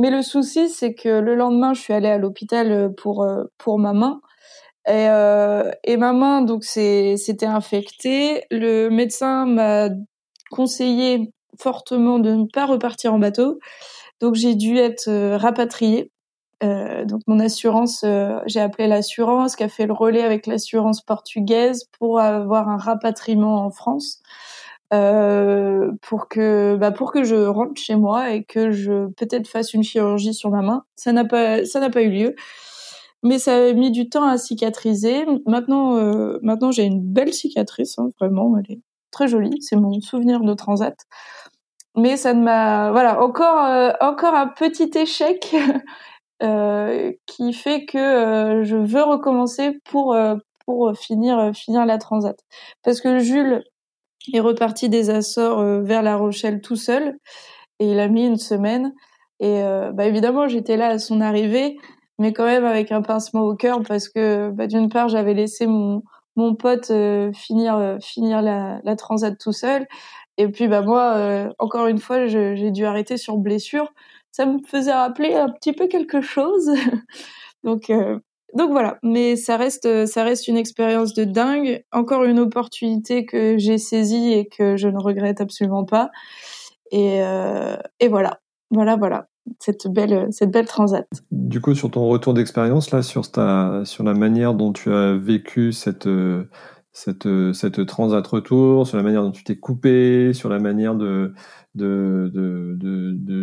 mais le souci, c'est que le lendemain, je suis allée à l'hôpital pour pour ma main. Et, et ma main, donc c'était infecté. Le médecin m'a conseillé fortement de ne pas repartir en bateau donc j'ai dû être euh, rapatriée. Euh, donc mon assurance, euh, j'ai appelé l'assurance qui a fait le relais avec l'assurance portugaise pour avoir un rapatriement en France. Pour que bah pour que je rentre chez moi et que je peut-être fasse une chirurgie sur ma main. Ça n'a pas ça n'a pas eu lieu, mais ça a mis du temps à cicatriser. Maintenant maintenant j'ai une belle cicatrice, hein, vraiment, elle est très jolie. C'est mon souvenir de transat mais ça ne m'a voilà encore euh, encore un petit échec [LAUGHS] euh, qui fait que euh, je veux recommencer pour pour finir finir la transat. Parce que Jules est reparti des Açores vers La Rochelle tout seul et il a mis une semaine. Et bah évidemment j'étais là à son arrivée mais quand même avec un pincement au cœur parce que bah, d'une part j'avais laissé mon mon pote finir finir la, la transat tout seul et puis bah moi, euh, encore une fois, j'ai dû arrêter sur blessure. Ça me faisait rappeler un petit peu quelque chose. [LAUGHS] donc euh, donc voilà. Mais ça reste ça reste une expérience de dingue. Encore une opportunité que j'ai saisie et que je ne regrette absolument pas. Et euh, et voilà. Voilà, voilà. cette belle cette belle transat. Du coup, sur ton retour d'expérience là, sur ta sur la manière dont tu as vécu cette cette cette transat retour, sur la manière dont tu t'es coupé, sur la manière de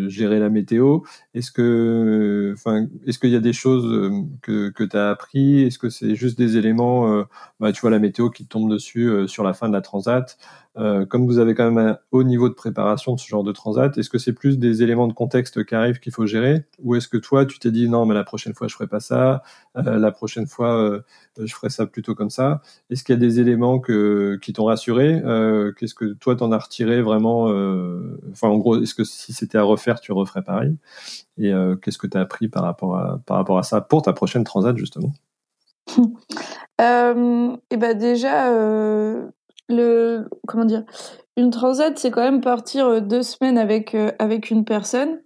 gérer la météo. Est-ce que, enfin, est-ce qu'il y a des choses euh, que, que tu as appris? Est-ce que c'est juste des éléments, euh, bah, tu vois, la météo qui tombe dessus euh, sur la fin de la transat? Euh, Comme vous avez quand même un haut niveau de préparation de ce genre de transat, est-ce que c'est plus des éléments de contexte qui arrivent qu'il faut gérer? Ou est-ce que toi, tu t'es dit non, mais la prochaine fois, je ferai pas ça La prochaine fois, je ferai ça plutôt comme ça? Est-ce qu'il y a des éléments que, qui t'ont rassuré? Qu'est-ce que toi, t'en as retiré vraiment enfin, en gros, est-ce que si c'était à refaire, tu referais pareil? Et euh, qu'est-ce que tu as appris par rapport, à, par rapport à ça pour ta prochaine transat, justement? [LAUGHS] Euh, Et ben déjà, euh, le comment dire, une transat, c'est quand même partir deux semaines avec avec une personne.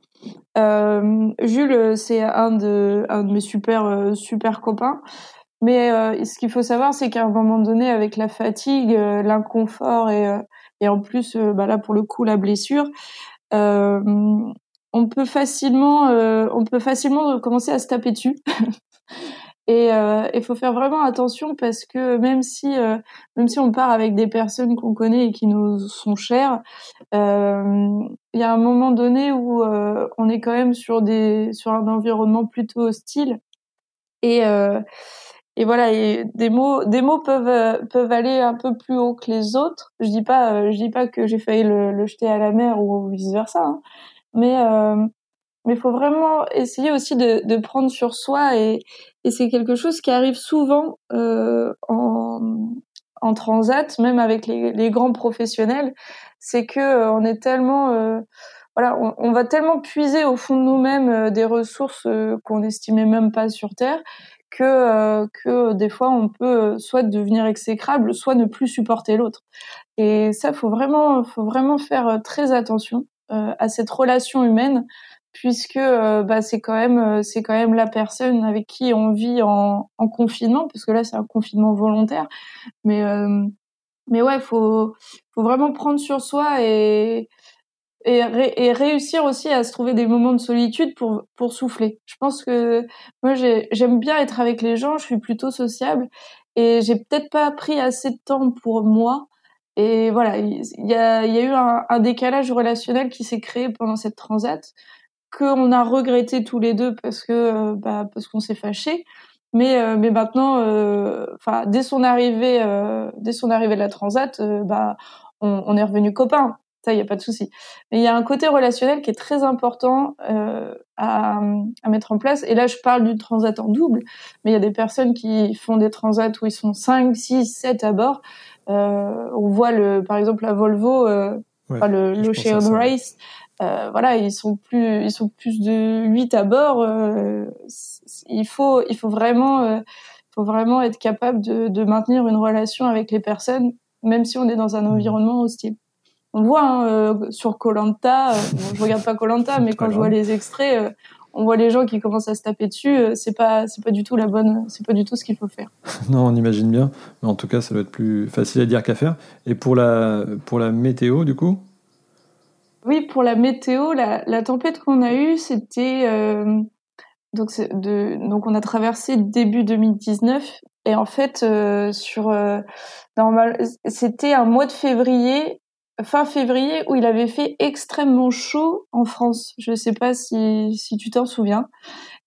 Jules, c'est un de un de mes super super copains. Mais ce qu'il faut savoir, c'est qu'à un moment donné, avec la fatigue, l'inconfort et et en plus, euh, bah là pour le coup la blessure, euh, on peut facilement, euh, on peut facilement commencer à se taper dessus. [LAUGHS] Et il faut faire vraiment attention parce que même si même si on part avec des personnes qu'on connaît et qui nous sont chères, il y a un moment donné où on est quand même sur des sur un environnement plutôt hostile et et voilà et des mots des mots peuvent euh, peuvent aller un peu plus haut que les autres je dis pas euh, je dis pas que j'ai failli le, le, jeter à la mer ou vice versa hein. mais euh, mais faut vraiment essayer aussi de, de prendre sur soi et, et c'est quelque chose qui arrive souvent euh, en transat même avec les, grands professionnels c'est que euh, on est tellement voilà, on, va tellement puiser au fond de nous-mêmes des ressources qu'on n'estimait même pas sur Terre que euh, que des fois on peut soit devenir exécrable, soit ne plus supporter l'autre. Et ça, faut vraiment, faut vraiment faire très attention euh, à cette relation humaine, puisque euh, bah, c'est quand même, c'est quand même la personne avec qui on vit en, en confinement, parce que là c'est un confinement volontaire. Mais mais ouais, faut faut vraiment prendre sur soi et et, et, réussir aussi à se trouver des moments de solitude pour pour souffler. Je pense que moi j'aime bien être avec les gens, je suis plutôt sociable et j'ai peut-être pas pris assez de temps pour moi. Et voilà, il y a, y a eu un, un, décalage relationnel qui s'est créé pendant cette transat qu'on a regretté tous les deux parce que euh, bah, parce qu'on s'est fâché. Mais euh, mais maintenant, euh, enfin dès son arrivée, dès son arrivée de la transat, bah on, on est revenu copains ça, il n'y a pas de souci. Mais il y a un côté relationnel qui est très important euh, à, à, mettre en place. Et là, je parle du transat en double, mais il y a des personnes qui font des transats où ils sont 5, 6, 7 à bord. Euh, on voit, le, par exemple, la Volvo, euh, le l'Ocean Race. Euh, voilà, ils sont plus, ils sont plus de 8 à bord. Euh, il faut, il faut vraiment, euh, faut vraiment être capable de, de maintenir une relation avec les personnes, même si on est dans un mmh. environnement hostile on voit hein, sur Colanta, euh, je regarde pas Colanta, [LAUGHS] mais quand je vois les extraits, on voit les gens qui commencent à se taper dessus. c'est pas, c'est pas du tout la bonne, c'est pas du tout ce qu'il faut faire. [LAUGHS] non, on imagine bien. Mais en tout cas, ça doit être plus facile à dire qu'à faire. Et pour la, pour la météo, du coup? Oui, pour la météo, la, la tempête qu'on a eue, c'était donc, de, donc on a traversé début 2019 et en fait sur normal, c'était un mois de février fin février où il avait fait extrêmement chaud en France. Je ne sais pas si, si tu t'en souviens.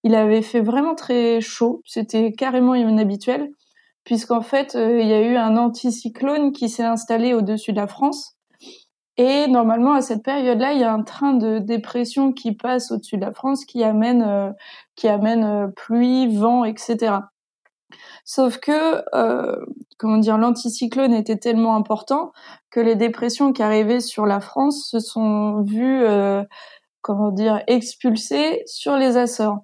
Il avait fait vraiment très chaud. C'était carrément inhabituel puisqu'en fait, euh, il y a eu un anticyclone qui s'est installé au-dessus de la France. Et normalement, à cette période-là, il y a un train de dépression qui passe au-dessus de la France qui amène, euh, qui amène euh, pluie, vent, etc. Sauf que, euh, comment dire, l'anticyclone était tellement important que les dépressions qui arrivaient sur la France se sont vues, euh, comment dire, expulsées sur les Açores.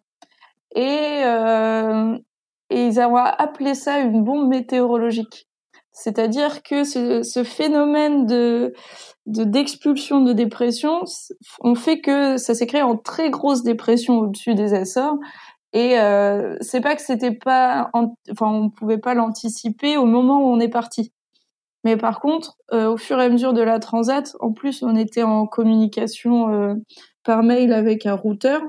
Et, euh, ils ont appelé ça une bombe météorologique. C'est-à-dire que ce, phénomène de d'expulsion de, dépression ont fait que ça s'est créé en très grosse dépression au-dessus des Açores et euh, c'est pas que c'était pas, enfin, on pouvait pas l'anticiper au moment où on est parti. Mais par contre, au fur et à mesure de la transat, en plus, on était en communication par mail avec un routeur.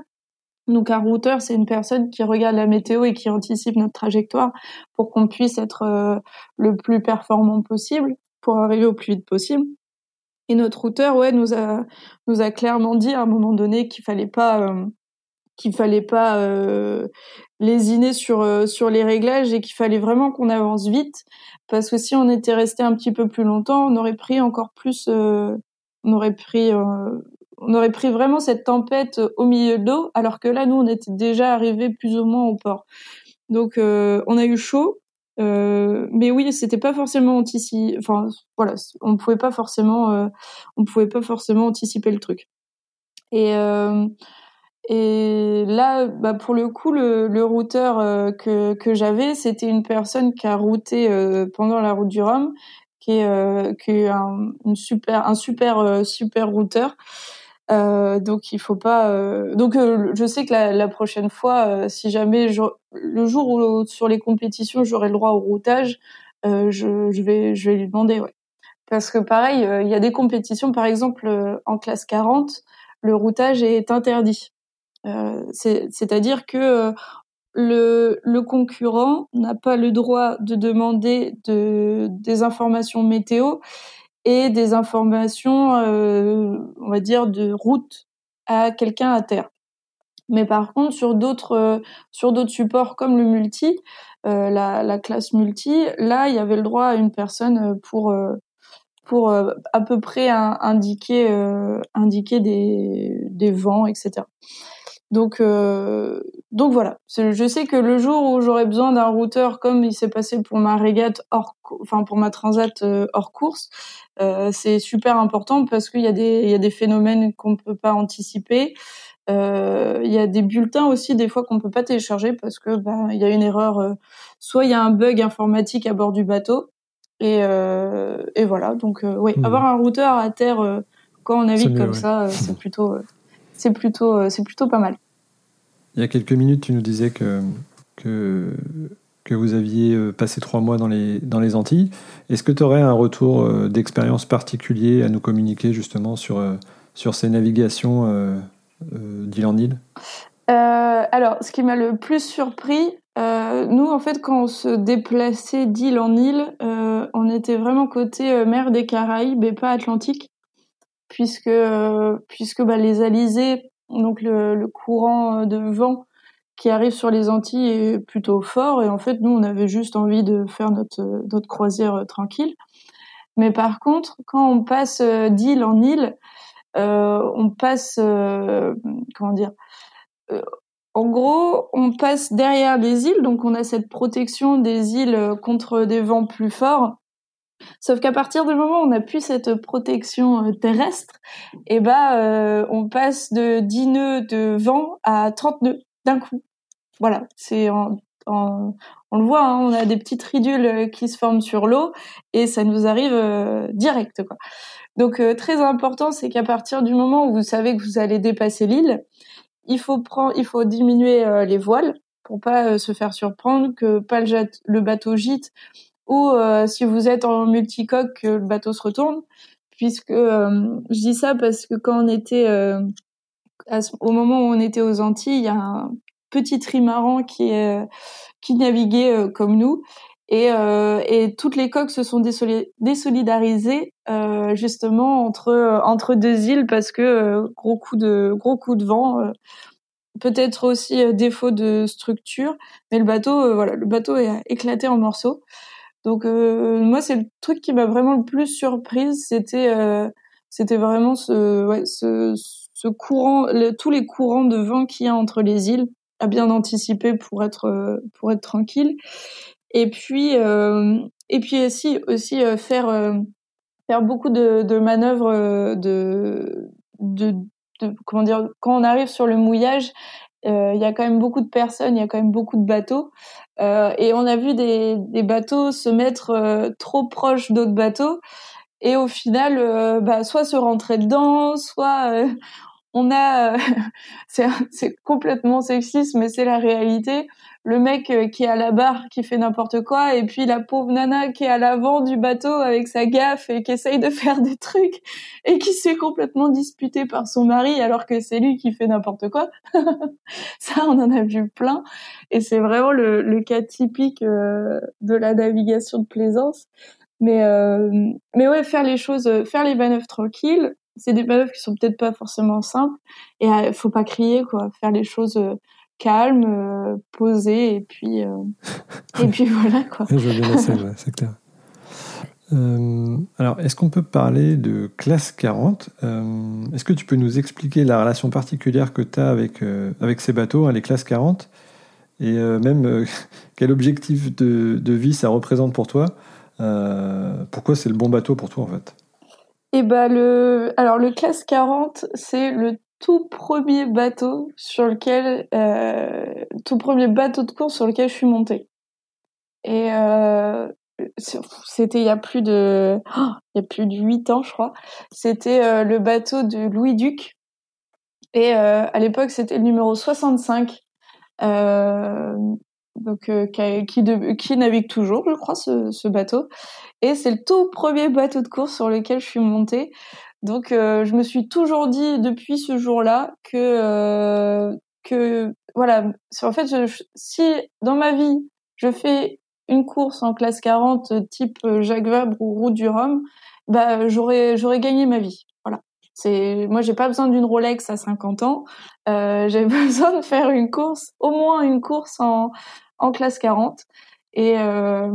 Donc un routeur, c'est une personne qui regarde la météo et qui anticipe notre trajectoire pour qu'on puisse être le plus performant possible pour arriver au plus vite possible. Et notre routeur, ouais, nous a nous a clairement dit à un moment donné qu'il fallait pas euh, qu'il fallait pas euh, lésiner sur euh, sur les réglages et qu'il fallait vraiment qu'on avance vite parce que si on était resté un petit peu plus longtemps, on aurait pris encore plus euh, on aurait pris on aurait pris vraiment cette tempête au milieu de l'eau alors que là nous on était déjà arrivé plus ou moins au port. Donc on a eu chaud euh, mais oui, c'était pas forcément anticipé. Enfin, voilà, on pouvait pas forcément, euh, on pouvait pas forcément anticiper le truc. Et euh, et là, bah pour le coup, le, le routeur euh, que que j'avais, c'était une personne qui a routé pendant la route du Rhum, qui est qui est un, une super un super super routeur. Euh, donc il faut pas. Euh... Donc euh, je sais que la, la prochaine fois, euh, si jamais je... le jour où sur les compétitions j'aurai le droit au routage, je, je, vais je vais lui demander. Ouais. Parce que pareil, il y a des compétitions, par exemple en classe 40, le routage est interdit. C'est-à-dire que le, le concurrent n'a pas le droit de demander de, des informations météo et des informations, euh, on va dire, de route à quelqu'un à terre. Mais par contre, sur d'autres euh, supports comme le multi, euh, la, la, classe multi, là, il y avait le droit à une personne pour à peu près indiquer des vents, etc. Donc, euh, donc voilà. Je sais que le jour où j'aurai besoin d'un routeur, comme il s'est passé pour ma régate hors, enfin pour ma transat euh, hors course, euh, c'est super important parce qu'il y a des, il y a des phénomènes qu'on peut pas anticiper. Euh, il y a des bulletins aussi des fois qu'on peut pas télécharger parce que bah, il y a une erreur. Soit il y a un bug informatique à bord du bateau et, et voilà. Donc oui, mmh. avoir un routeur à terre quand on navigue comme ça, c'est plutôt c'est plutôt, c'est plutôt pas mal. Il y a quelques minutes, tu nous disais que, que, vous aviez euh, passé trois mois dans les, dans les Antilles. Est-ce que tu aurais un retour euh, d'expérience particulier à nous communiquer justement sur, sur ces navigations d'île en île? Alors, ce qui m'a le plus surpris, nous, en fait, quand on se déplaçait d'île en île, on était vraiment côté mer des Caraïbes et pas Atlantique puisque puisque bah, les alizés, donc le, courant de vent qui arrive sur les Antilles est plutôt fort et en fait nous on avait juste envie de faire notre notre croisière tranquille. Mais par contre, quand on passe d'île en île, euh, on passe euh, comment dire euh, en gros, on passe derrière les îles, donc on a cette protection des îles contre des vents plus forts Sauf qu'à partir du moment où on n'a plus cette protection euh, terrestre, eh ben, euh, on passe de 10 nœuds de vent à 30 nœuds d'un coup. Voilà, c'est on le voit, hein, on a des petites ridules euh, qui se forment sur l'eau et ça nous arrive direct. Donc très important, c'est qu'à partir du moment où vous savez que vous allez dépasser l'île, il faut prendre, il faut diminuer les voiles pour pas se faire surprendre, que pas le, le bateau gîte ou euh, si vous êtes en multicoque, que le bateau se retourne. Puisque euh, je dis ça parce que quand on était euh, au moment où on était aux Antilles, il y a un petit trimaran qui qui naviguait comme nous. Et, et toutes les coques se sont désolidarisées justement entre entre deux îles parce que gros coup de gros coup de vent peut-être aussi défaut de structure. Mais le bateau voilà le bateau est éclaté en morceaux donc euh, moi c'est le truc qui m'a vraiment le plus surprise, c'était euh, c'était vraiment ce ce, courant tous les courants de vent qu'il y a entre les îles à bien anticiper pour être euh, pour être tranquille. Et puis et puis aussi aussi faire faire beaucoup de, manœuvres de, de comment dire quand on arrive sur le mouillage il y a quand même beaucoup de personnes, il y a quand même beaucoup de bateaux. Euh, et on a vu des, bateaux se mettre euh, trop proches d'autres bateaux et au final, euh, bah, soit se rentrer dedans, soit euh, on a, [LAUGHS] c'est complètement sexiste, mais c'est la réalité. Le mec euh, qui est à la barre qui fait n'importe quoi et puis la pauvre nana qui est à l'avant du bateau avec sa gaffe et qui essaye de [LAUGHS] faire des trucs et qui se fait complètement disputer par son mari alors que c'est lui qui fait n'importe quoi. [LAUGHS] ça, on en a vu plein et c'est vraiment le, cas typique euh, de la navigation de plaisance. Mais euh, mais ouais, faire les choses, faire les manœuvres tranquilles, c'est des manœuvres qui sont peut-être pas forcément simples et il faut pas crier quoi, faire les choses calme, euh, posé, et puis, euh, [LAUGHS] et puis voilà quoi. Je veux bien c'est clair. Euh, alors, est-ce qu'on peut parler de classe 40 Est-ce que tu peux nous expliquer la relation particulière que tu as avec, avec ces bateaux, hein, les classes 40 Et même [LAUGHS] quel objectif de, de, vie ça représente pour toi Pourquoi c'est le bon bateau pour toi en fait? Et eh ben le alors le classe 40 c'est le tout premier bateau sur lequel, euh, tout premier bateau de course sur lequel je suis montée. Et euh, c'était il y a plus de, oh, il y a plus de huit ans, je crois. C'était euh, le bateau de Louis Duc. Et euh, à l'époque, c'était le numéro 65. Euh, donc qui, qui navigue toujours, je crois, ce, ce bateau. Et c'est le tout premier bateau de course sur lequel je suis montée. Donc euh, je me suis toujours dit depuis ce jour-là que euh, que voilà, en fait si dans ma vie je fais une course en classe 40 type Jacques Vabre ou Route du Rhum, bah j'aurais j'aurais gagné ma vie. Voilà. C'est moi j'ai pas besoin d'une Rolex à 50 ans, euh, j'ai [LAUGHS] besoin de faire une course, au moins une course en en classe 40 et euh,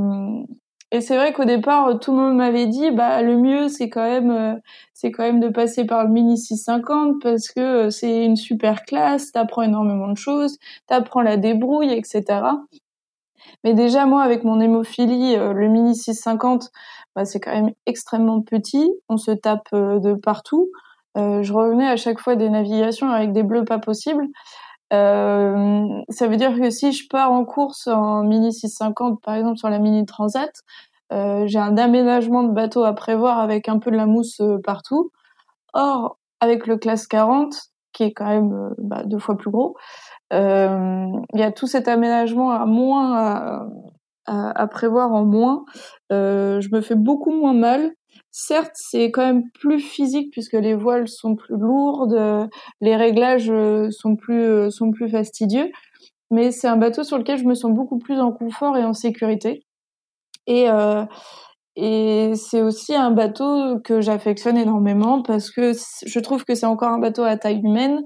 et c'est vrai qu'au départ, tout le monde m'avait dit, bah le mieux c'est quand même, euh, c'est quand même de passer par le Mini 650 parce que euh, c'est une super classe, t'apprends énormément de choses, t'apprends la débrouille, etc. Mais déjà moi, avec mon hémophilie, euh, le Mini 650, bah, c'est quand même extrêmement petit, on se tape de partout. je revenais à chaque fois des navigations avec des bleus pas possibles. Euh, ça veut dire que si je pars en course en Mini 650, par exemple sur la Mini Transat, euh, j'ai un aménagement de bateau à prévoir avec un peu de la mousse euh, partout. Or, avec le classe 40, qui est quand même euh, bah, deux fois plus gros, il y a tout cet aménagement à moins à, à, à prévoir en moins. je me fais beaucoup moins mal Certes, c'est quand même plus physique puisque les voiles sont plus lourdes, les réglages euh, sont plus euh, sont plus fastidieux, mais c'est un bateau sur lequel je me sens beaucoup plus en confort et en sécurité. Et euh, et c'est aussi un bateau que j'affectionne énormément parce que je trouve que c'est encore un bateau à taille humaine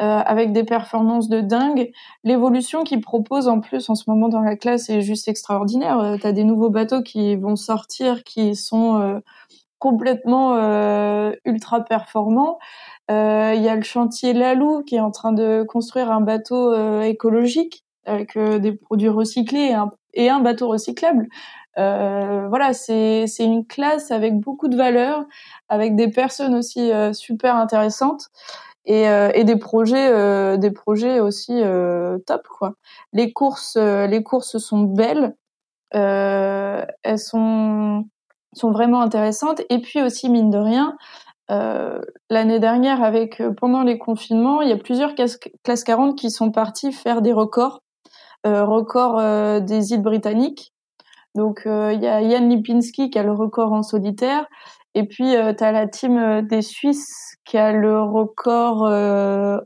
euh, avec des performances de dingue. L'évolution qu'il propose en plus en ce moment dans la classe est juste extraordinaire. Tu as des nouveaux bateaux qui vont sortir qui sont complètement euh, ultra performant. Euh, il y a le chantier Lalou qui est en train de construire un bateau euh, écologique avec des produits recyclés et un bateau recyclable. Voilà, c'est une classe avec beaucoup de valeur, avec des personnes aussi super intéressantes et, et des projets des projets aussi top quoi. Les courses les courses sont belles, elles sont sont vraiment intéressantes. Et puis aussi, mine de rien, euh, l'année dernière, avec euh, pendant les confinements, il y a plusieurs classes 40 qui sont partis faire des records, euh, records euh, des îles britanniques. Donc il y a Yann Lipinski qui a le record en solitaire, et puis tu as la team des Suisses qui a le record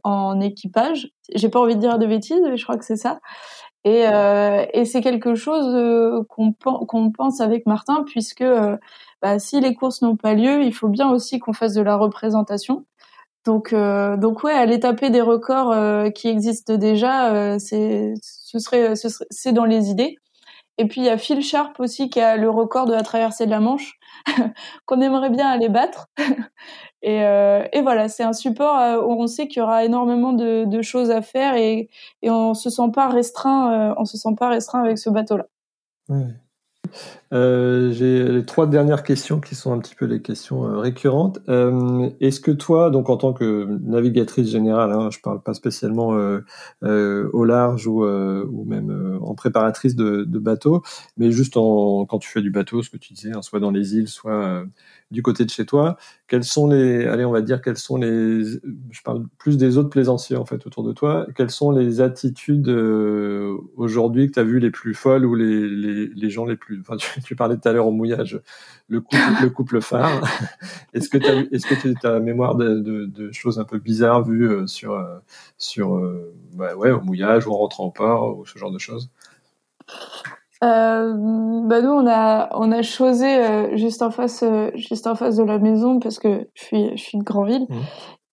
en équipage. J'ai pas envie de dire de bêtises, mais je crois que c'est ça. Et, euh, et c'est quelque chose euh, qu'on pense avec Martin, puisque euh, bah, si les courses n'ont pas lieu, il faut bien aussi qu'on fasse de la représentation. Donc, euh, donc ouais, aller taper des records qui existent déjà, c'est ce serait, dans les idées. Et puis il y a Phil Sharp aussi qui a le record de la traversée de la Manche, [LAUGHS] qu'on aimerait bien aller battre. [LAUGHS] Et, euh, et voilà, c'est un support euh, où on sait qu'il y aura énormément de, choses à faire et, on se sent pas restreint, euh, on se sent pas restreint avec ce bateau-là. Euh, j'ai les trois dernières questions qui sont un petit peu les questions euh, récurrentes. Euh, Est-ce que toi, donc en tant que navigatrice générale, hein, je parle pas spécialement euh, au large ou, ou même en préparatrice de, de bateau, mais juste en, quand tu fais du bateau, ce que tu disais, hein, soit dans les îles, soit du côté de chez toi, quels sont les, allez, on va dire, quels sont les, je parle plus des autres plaisanciers en fait autour de toi, quelles sont les attitudes aujourd'hui que tu as vues les plus folles ou les, les, les gens les plus, enfin, [LAUGHS] tu parlais tout à l'heure au mouillage, le couple, le couple phare. [LAUGHS] est-ce que tu as, est-ce que tu as mémoire de, de, de, choses un peu bizarres vues euh, sur, euh, sur, bah, ouais, au mouillage ou en rentrant au port ou ce genre de choses? Euh, bah nous on a on a chosé euh, juste en face euh, juste en face de la maison parce que je suis je suis de Grandville mmh.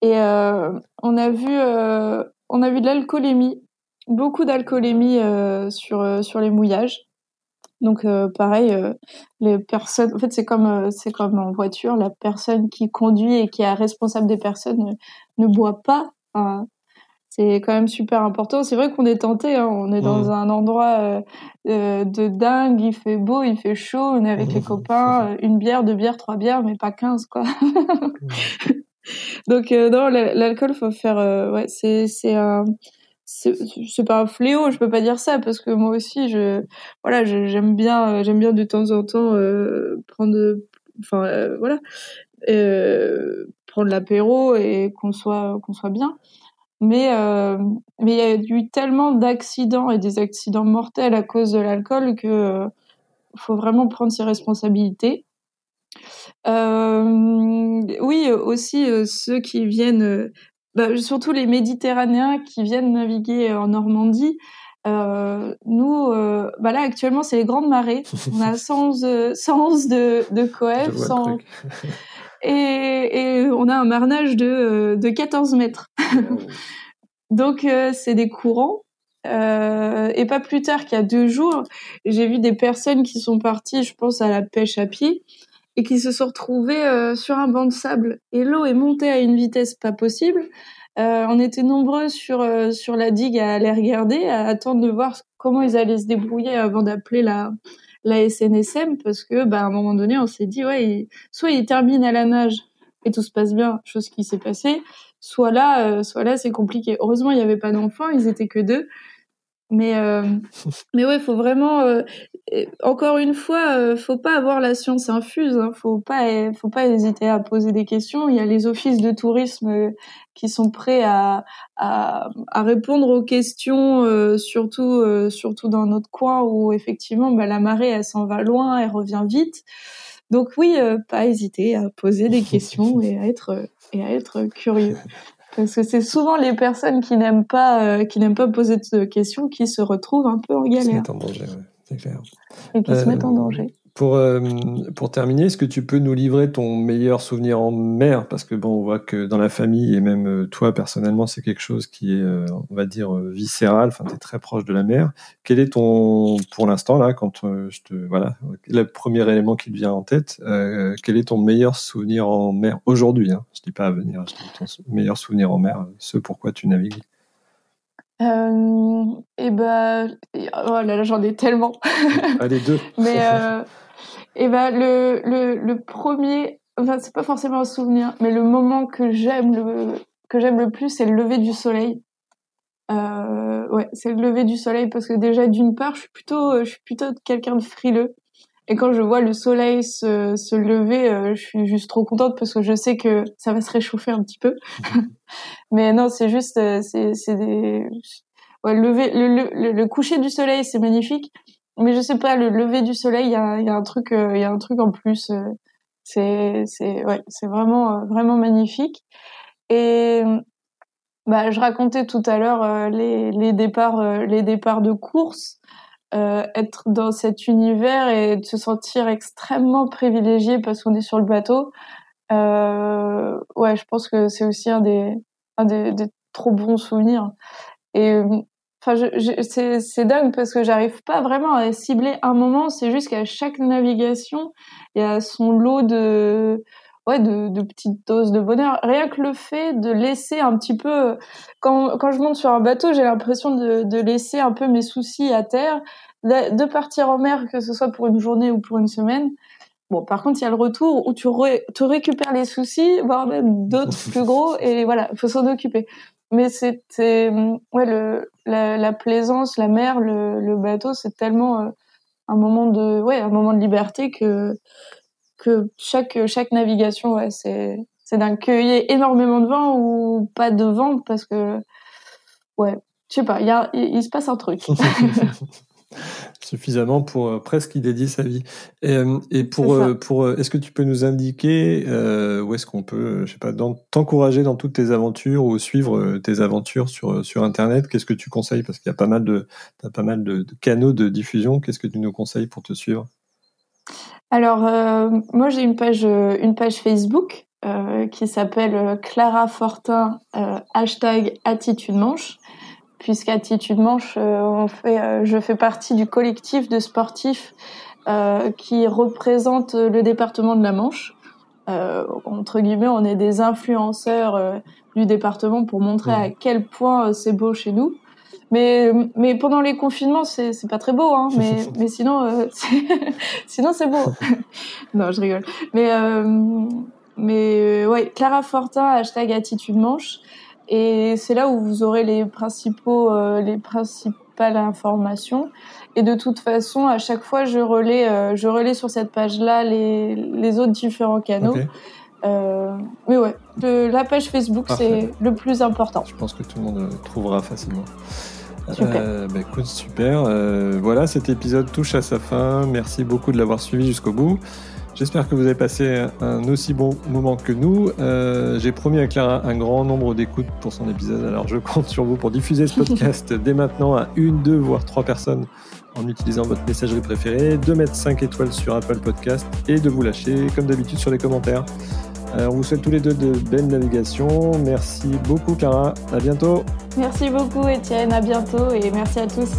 et euh, on a vu on a vu de l'alcoolémie beaucoup d'alcoolémie sur sur les mouillages donc pareil les personnes en fait c'est comme c'est comme en voiture la personne qui conduit et qui est responsable des personnes ne, ne boit pas c'est quand même super important. C'est vrai qu'on est tenté, hein. on est dans un endroit euh, euh, de dingue, il fait beau, il fait chaud, on est avec les copains, euh, une bière, deux bières, trois bières, mais pas quinze quoi. [LAUGHS] Donc non, l'alcool faut faire, ouais, c'est c'est un c'est pas un fléau, je peux pas dire ça parce que moi aussi je voilà, j'aime bien j'aime bien de temps en temps prendre enfin voilà, prendre l'apéro et qu'on soit qu'on soit bien. Mais euh, mais il y a eu tellement d'accidents et des accidents mortels à cause de l'alcool que euh, faut vraiment prendre ses responsabilités. Euh, oui, aussi euh, ceux qui viennent, euh, bah, surtout les Méditerranéens qui viennent naviguer en Normandie. nous, bah là actuellement c'est les grandes marées. On a [LAUGHS] 111, 111 de, de coef, 100... [LAUGHS] et, et, on a un marnage de, de 14 mètres. [LAUGHS] Donc euh, c'est des courants. Euh, et pas plus tard qu'il y a deux jours, j'ai vu des personnes qui sont parties, je pense, à la pêche à pied et qui se sont retrouvées euh, sur un banc de sable. Et l'eau est montée à une vitesse pas possible. Euh, on était nombreux sur sur la digue à aller regarder, à attendre de voir comment ils allaient se débrouiller avant d'appeler la la SNSM parce que bah à un moment donné on s'est dit ouais soit ils terminent à la nage et tout se passe bien chose qui s'est passée soit là, euh, soit là, c'est compliqué. Heureusement, il n'y avait pas d'enfants, ils étaient que deux. Mais euh, [LAUGHS] mais ouais, faut vraiment euh, encore une fois, euh, faut pas avoir la science infuse. Hein, faut pas faut pas hésiter à poser des questions. Il y a les offices de tourisme qui sont prêts à à, à répondre aux questions, surtout surtout dans notre coin où effectivement bah, la marée elle s'en va loin, elle revient vite. Donc oui, pas hésiter à poser des [LAUGHS] questions et à être et à être curieux. [LAUGHS] Parce que c'est souvent les personnes qui n'aiment pas, euh, qui n'aiment pas poser de questions qui se retrouvent un peu en galère. Qui se mettent en danger, ouais, c'est clair. Et qui se mettent en euh, danger. Pour, euh, pour terminer, est-ce que tu peux nous livrer ton meilleur souvenir en mer? Parce que bon, on voit que dans la famille et même euh, toi personnellement, c'est quelque chose qui est, euh, on va dire, viscéral. Enfin, tu es très proche de la mer. Quel est ton, pour l'instant là, quand je te, voilà, le premier élément qui te vient en tête, quel est ton meilleur souvenir en mer aujourd'hui hein? Je dis pas à venir, je dis ton meilleur souvenir en mer, ce pourquoi tu navigues. Euh, et ben, oh là là, j'en ai tellement. Allez deux. [LAUGHS] Mais et ben le, le, le premier, enfin c'est pas forcément un souvenir, mais le moment que j'aime le que j'aime le plus, c'est le lever du soleil. Euh, ouais, c'est le lever du soleil parce que déjà d'une part, je suis plutôt je suis plutôt quelqu'un de frileux. Et quand je vois le soleil se, se lever, euh, je suis juste trop contente parce que je sais que ça va se réchauffer un petit peu. [LAUGHS] Mais non, c'est juste, euh, c'est, c'est des, ouais, lever, le, le, le coucher du soleil, c'est magnifique mais je sais pas le lever du soleil il y a, un truc euh, il y a un truc en plus euh, c'est c'est ouais c'est vraiment euh, vraiment magnifique. Et bah je racontais tout à l'heure les les départs les départs de course être dans cet univers et de se sentir extrêmement privilégié parce qu'on est sur le bateau. Ouais je pense que c'est aussi un des un des, des trop bons souvenirs. Et Enfin, c'est dingue parce que j'arrive pas vraiment à cibler un moment. C'est juste qu'à chaque navigation, il y a son lot de ouais de, de, petites doses de bonheur. Rien que le fait de laisser un petit peu quand quand je monte sur un bateau, j'ai l'impression de, de laisser un peu mes soucis à terre, de partir en mer, que ce soit pour une journée ou pour une semaine. Bon, par contre, il y a le retour où tu, tu récupères les soucis, voire même d'autres [LAUGHS] plus gros, et voilà, il faut s'en occuper. Mais c'était, ouais, le, la, la, plaisance, la mer, le, bateau, c'est tellement euh, un moment de, ouais, un moment de liberté que que chaque chaque navigation, ouais, c'est c'est d'un cueillir énormément de vent ou pas de vent parce que, ouais, je sais pas, il y a, il se passe un truc. [LAUGHS] suffisamment pour euh, presque y dédier sa vie. Et, euh, et pour, euh, pour, est-ce que tu peux nous indiquer où est-ce qu'on peut, je sais pas, t'encourager dans toutes tes aventures ou suivre tes aventures sur sur Internet? Qu'est-ce que tu conseilles? Parce qu'il y a pas mal de, as pas mal de, canaux de diffusion. Qu'est-ce que tu nous conseilles pour te suivre? Alors, moi j'ai une page, une page Facebook qui s'appelle Clara Fortin hashtag attitude manche puisqu'Attitude Manche, euh, on fait, euh, je fais partie du collectif de sportifs euh, qui représente le département de la Manche. entre guillemets, on est des influenceurs du département pour montrer à quel point c'est beau chez nous. Mais, mais pendant les confinements, c'est, c'est pas très beau, hein, mais, [LAUGHS] mais sinon, [LAUGHS] sinon c'est beau. [LAUGHS] non, je rigole. Mais, mais ouais, Clara Fortin, hashtag attitude manche. Et c'est là où vous aurez les principaux, euh, les principales informations. Et de toute façon, à chaque fois, je relais, euh, je relais sur cette page-là les, les autres différents canaux. Euh, mais ouais, la page Facebook, c'est le plus important. Je pense que tout le monde trouvera facilement. Super. Euh, bah, écoute, super. Euh, voilà, cet épisode touche à sa fin. Merci beaucoup de l'avoir suivi jusqu'au bout. J'espère que vous avez passé un aussi bon moment que nous. Euh, j'ai promis à Clara un grand nombre d'écoutes pour son épisode, alors je compte sur vous pour diffuser ce podcast [LAUGHS] dès maintenant à une, deux, voire trois personnes en utilisant votre messagerie préférée, de mettre 5 étoiles sur Apple Podcast et de vous lâcher comme d'habitude sur les commentaires. Euh, on vous souhaite tous les deux de belles navigations. Merci beaucoup Clara, à bientôt. Merci beaucoup Étienne, à bientôt et merci à tous.